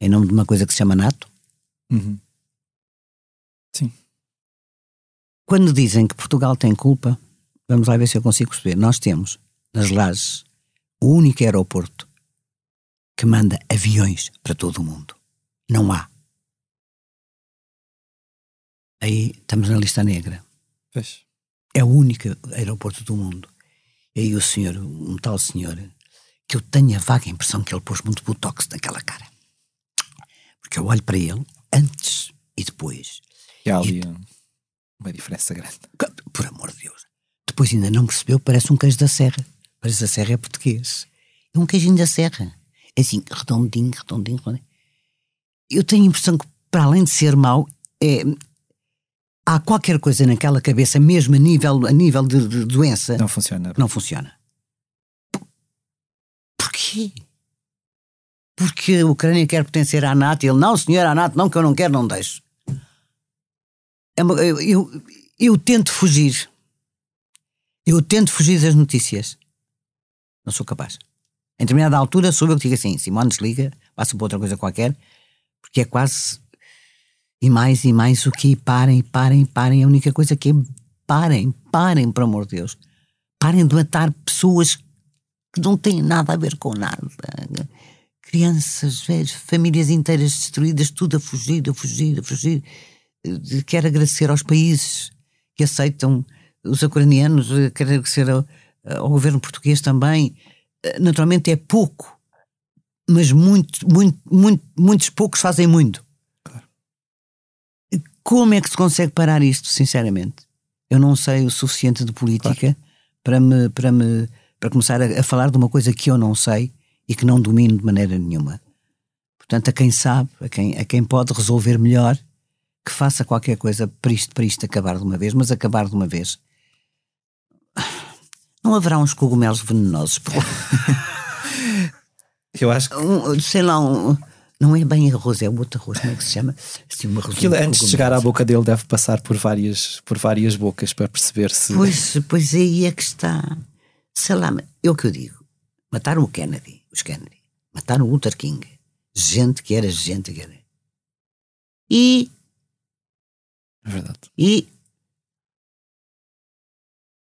Em nome de uma coisa que se chama NATO? Uhum. Sim. Quando dizem que Portugal tem culpa, Vamos lá ver se eu consigo perceber. Nós temos nas Lajes o único aeroporto que manda aviões para todo o mundo. Não há. Aí estamos na lista negra. Pois. É o único aeroporto do mundo. E aí o senhor, um tal senhor, que eu tenho a vaga impressão que ele pôs muito botox naquela cara. Porque eu olho para ele antes e depois. E há ali um- uma diferença grande. Por amor de Deus. Depois ainda não percebeu, parece um queijo da serra. Parece a serra é português. É um queijinho da serra. É assim, redondinho, redondinho, redondinho. Eu tenho a impressão que, para além de ser mau, é, há qualquer coisa naquela cabeça, mesmo a nível, a nível de, de doença, Não funciona. não funciona. Por- Porquê? Porque a Ucrânia quer pertencer à NATO e ele, não, senhor, à NATO, não, que eu não quero, não deixo. É uma- eu, eu, eu tento fugir. Eu tento fugir das notícias. Não sou capaz. Em determinada altura sou eu que digo assim, Simone desliga, passa para outra coisa qualquer, porque é quase e mais e mais o que parem, parem, parem. A única coisa que é parem, parem, por amor de Deus. Parem de matar pessoas que não têm nada a ver com nada. Crianças, velhos, famílias inteiras destruídas, tudo a fugir, a fugir, a fugir. Eh, Quero agradecer aos países que aceitam os ucranianos, eh, quero agradecer ao, ao governo português também. Eh, Naturalmente é pouco, mas muito, muito, muito, muitos poucos fazem muito. Como é que se consegue parar isto, sinceramente? Eu não sei o suficiente de política para, me, para, me, para começar a, a falar de uma coisa que eu não sei e que não domino de maneira nenhuma. Portanto, a quem sabe, a quem, a quem pode resolver melhor, que faça qualquer coisa para isto, para isto acabar de uma vez, mas acabar de uma vez. Não haverá uns cogumelos venenosos. por lá. Eu acho que Um, sei lá, um- não é bem arroz, é o outro arroz, como é que se chama? Assim, uma arroz aquilo, antes de chegar à boca dele deve passar por várias, por várias bocas para perceber se. Pois, pois aí é que está. Sei lá, é o que eu digo. Mataram o Kennedy, os Kennedy. Mataram o Luther King. Gente que era gente que era. E, É verdade. e.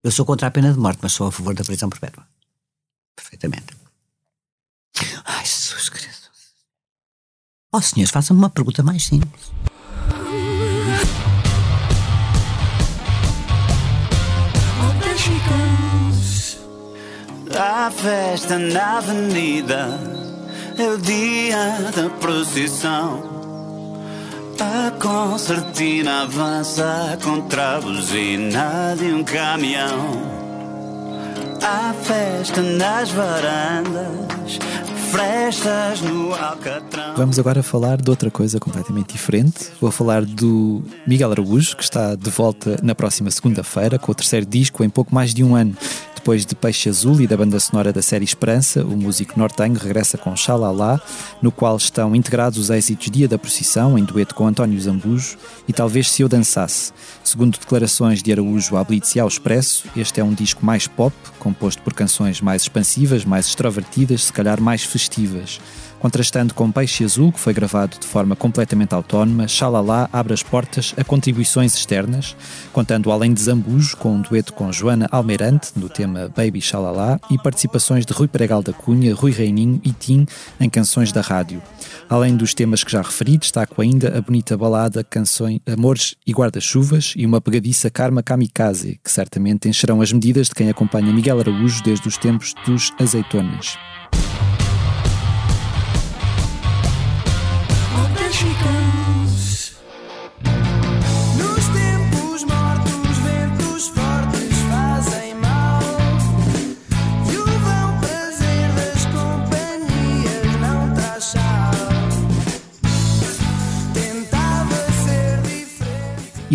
Eu sou contra a pena de morte, mas sou a favor da prisão perpétua. Perfeitamente. Ai, Jesus Cristo. Ó senhores, façam-me uma pergunta mais simples. Há festa na avenida, é o dia da procissão. A concertina avança contra a buzina de um caminhão. Há festa nas varandas, frestas no alcatrão. Vamos agora falar de outra coisa completamente diferente. Vou falar do Miguel Araújo, que está de volta na próxima segunda-feira com o terceiro disco em pouco mais de um ano. Depois de Peixe Azul e da banda sonora da série Esperança, o músico nortenho regressa com Xalala, no qual estão integrados os êxitos Dia da Procissão, em dueto com António Zambujo, e Talvez Se Eu Dançasse. Segundo declarações de Araújo à Blitz e ao Expresso, este é um disco mais pop, composto por canções mais expansivas, mais extrovertidas, se calhar mais festivas. Contrastando com Peixe Azul, que foi gravado de forma completamente autónoma, Xalala abre as portas a contribuições externas, contando além de Zambujo, com um dueto com Joana Almeirante, no tema Baby Xalala, e participações de Rui Pregal da Cunha, Rui Reininho e Tim em canções da rádio. Além dos temas que já referi, destaco ainda a bonita balada canções Amores e Guarda-Chuvas e uma pegadiça Karma Kamikaze, que certamente encherão as medidas de quem acompanha Miguel Araújo desde os tempos dos Azeitonas. Nos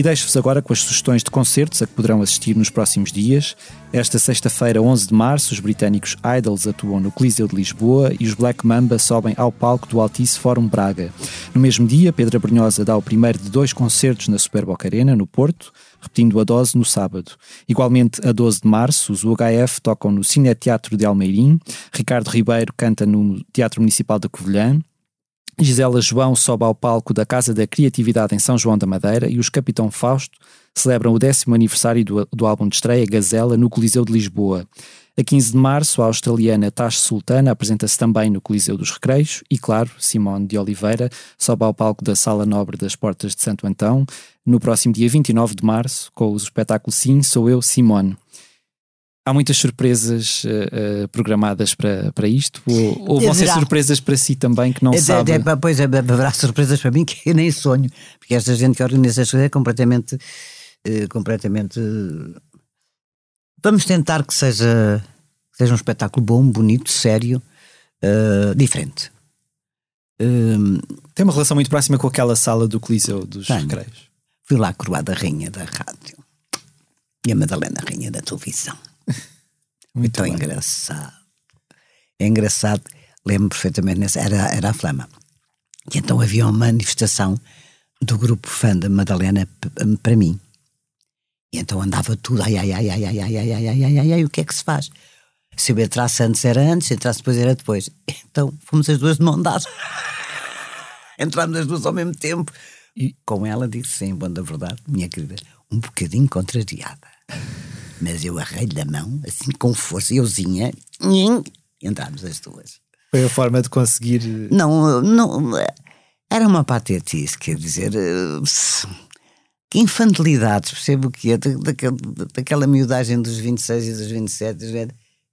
E deixo-vos agora com as sugestões de concertos a que poderão assistir nos próximos dias. Esta sexta-feira, 11 de março, os britânicos Idols atuam no Coliseu de Lisboa e os Black Mamba sobem ao palco do Altice Fórum Braga. No mesmo dia, Pedro Brunhosa dá o primeiro de dois concertos na Superboc Arena, no Porto, repetindo a dose no sábado. Igualmente, a 12 de março, os UHF tocam no Cine Teatro de Almeirim, Ricardo Ribeiro canta no Teatro Municipal de Covilhã, Gisela João sobe ao palco da Casa da Criatividade em São João da Madeira e os Capitão Fausto celebram o décimo aniversário do, do álbum de estreia Gazela no Coliseu de Lisboa. A 15 de março, a australiana Tash Sultana apresenta-se também no Coliseu dos Recreios e, claro, Simone de Oliveira sobe ao palco da Sala Nobre das Portas de Santo Antão no próximo dia 29 de março com o espetáculo Sim, Sou Eu, Simone. Há muitas surpresas uh, uh, programadas para, para isto? Ou, ou vão ser surpresas para si também que não É, sabe? é, é, pois é, haverá surpresas para mim que eu nem sonho, porque esta gente que organiza as coisas é completamente. eh, completamente. Vamos tentar que seja, que seja um espetáculo bom, bonito, sério, diferente. Hum, Tem uma relação muito próxima com aquela sala do Coliseu dos Tenho. Recreios. fui lá coroada rainha da rádio e a Madalena rainha da televisão. Muito Muito bem. engraçado. É engraçado, lembro perfeitamente, nessa, era, era a Flama. E então havia uma manifestação do grupo fã da Madalena para mim. E então andava tudo, ai, ai, ai, ai, ai, ai, ai, ai, ai, ai, ai, ai, o que é que se faz? Se eu entrasse antes era antes, se entrasse depois era depois. Então fomos as duas de mão dada. Entramos as duas ao mesmo tempo. E- Com ela disse sim, bom da verdade, minha querida, um bocadinho contrariada. Mas eu arrei-lhe a mão, assim com força, euzinha, e entramos as duas. Foi a forma de conseguir. Não, não, era uma patetice, quer dizer, eh, que infantilidades, percebo o que é, da- daquele- daquela miudagem dos 26 e dos 27, às vezes,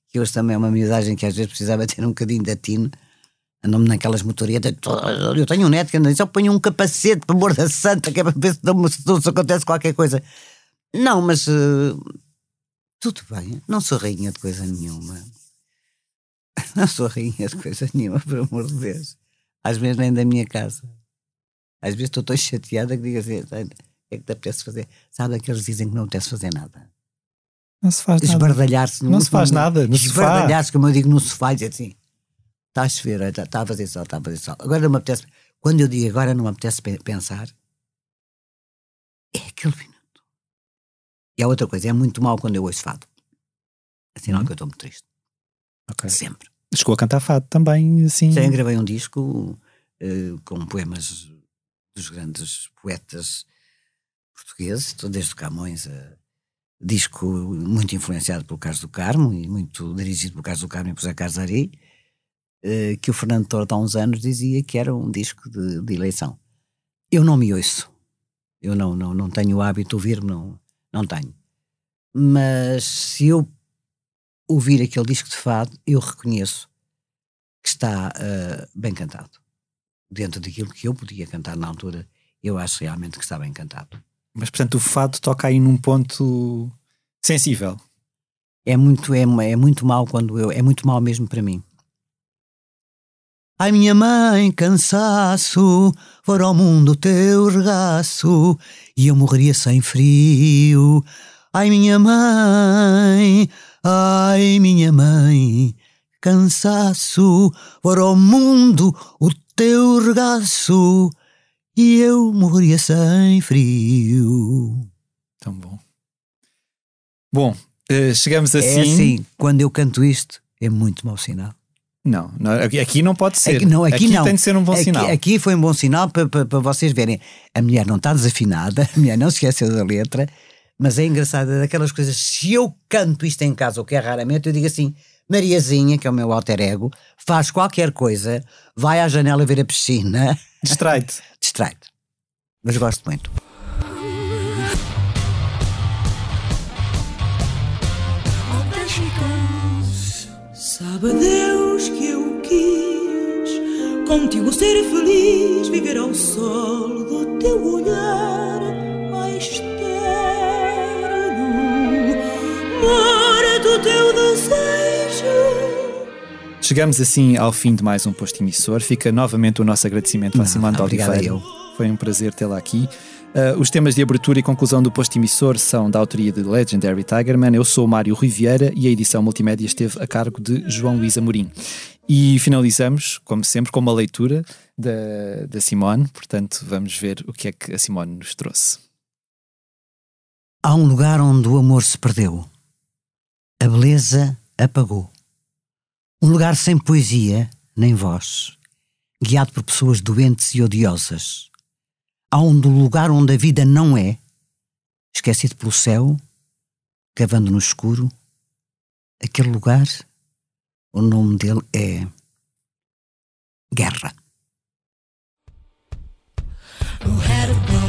que hoje também é uma miudagem que às vezes precisava ter um bocadinho de atino, andam-me naquelas motorietas, eu tenho um neto que anda, só ponho um capacete, por amor da santa, que é para ver se, se, acontece qualquer coisa. Não, mas eh, tudo bem, não sou rainha de coisa nenhuma. Não sou rainha de coisa nenhuma, por amor de Deus. Às vezes nem da minha casa. Às vezes estou tão chateada que digo assim: "Olha, o que é que te apetece fazer? Sabe aqueles que dizem que não apetece fazer nada? Não se faz nada. Esbardalhar-se no Não se faz nada. Esbardalhar-se, como eu digo, no sofá, e dizer assim: está a chover, está a fazer sol, está a fazer sol. Agora não me apetece. Quando eu digo agora não me apetece pe- pensar, é aquele minuto. E há outra coisa: é muito mal quando eu ouço fado. É sinal Uhum. que eu estou muito triste. Ok. Sempre. Chegou a cantar fado também, assim. Sim, gravei um disco eh, com poemas dos grandes poetas portugueses, desde o Camões a disco muito influenciado pelo Carlos do Carmo e muito dirigido pelo Carlos do Carmo e por José Carlos Ari, eh, que o Fernando Tordo há uns anos dizia que era um disco de, de eleição. Eu não me ouço. Eu não, não, não tenho o hábito de ouvir-me, não, não tenho. Mas se eu ouvir aquele disco de fado, eu reconheço que está eh, bem cantado. Dentro daquilo que eu podia cantar na altura, eu acho realmente que está bem cantado. Mas portanto o fado toca aí num ponto sensível. É muito, é, é muito mal quando eu. É muito mal mesmo para mim. Ai, minha mãe, cansaço, fora ao mundo o teu regaço, e eu morreria sem frio. Ai, minha mãe, ai, minha mãe, cansaço, fora ao mundo o teu regaço, e eu morreria sem frio. Tão bom. Bom, eh, chegamos assim. É assim, quando eu canto isto, é muito mau sinal. Não, não, aqui- aqui não pode ser. Aqui, não, aqui, não. tem de ser um bom aqui, sinal. Aqui foi um bom sinal para, para, para vocês verem. A mulher não está desafinada, a mulher não se esqueceu da letra, mas é engraçado, é daquelas coisas. Se eu canto isto em casa, o que é raramente, eu digo assim: Mariazinha, que é o meu alter ego, faz qualquer coisa, vai à janela ver a piscina, Distrai-te. distrai-te. Mas gosto muito. Sabe Deus contigo ser feliz, viver ao sol do teu olhar mais terno, do teu desejo. Chegamos assim ao fim de mais um posto emissor. Fica novamente o nosso agradecimento à Simone Oliveira. eu. Foi um prazer tê-la aqui. Uh, os temas de abertura e conclusão do posto emissor são da autoria de Legendary Tigerman. Eu sou Mário Riviera e a edição multimédia esteve a cargo de João Luís Amorim. E finalizamos, como sempre, com uma leitura da, da Simone. Portanto, vamos ver o que é que a Simone nos trouxe. Há um lugar onde o amor se perdeu. A beleza apagou. Um lugar sem poesia, nem voz, guiado por pessoas doentes e odiosas há um lugar onde a vida não é, esquecido pelo céu, cavando no escuro, aquele lugar, o nome dele é Guerra. Who had a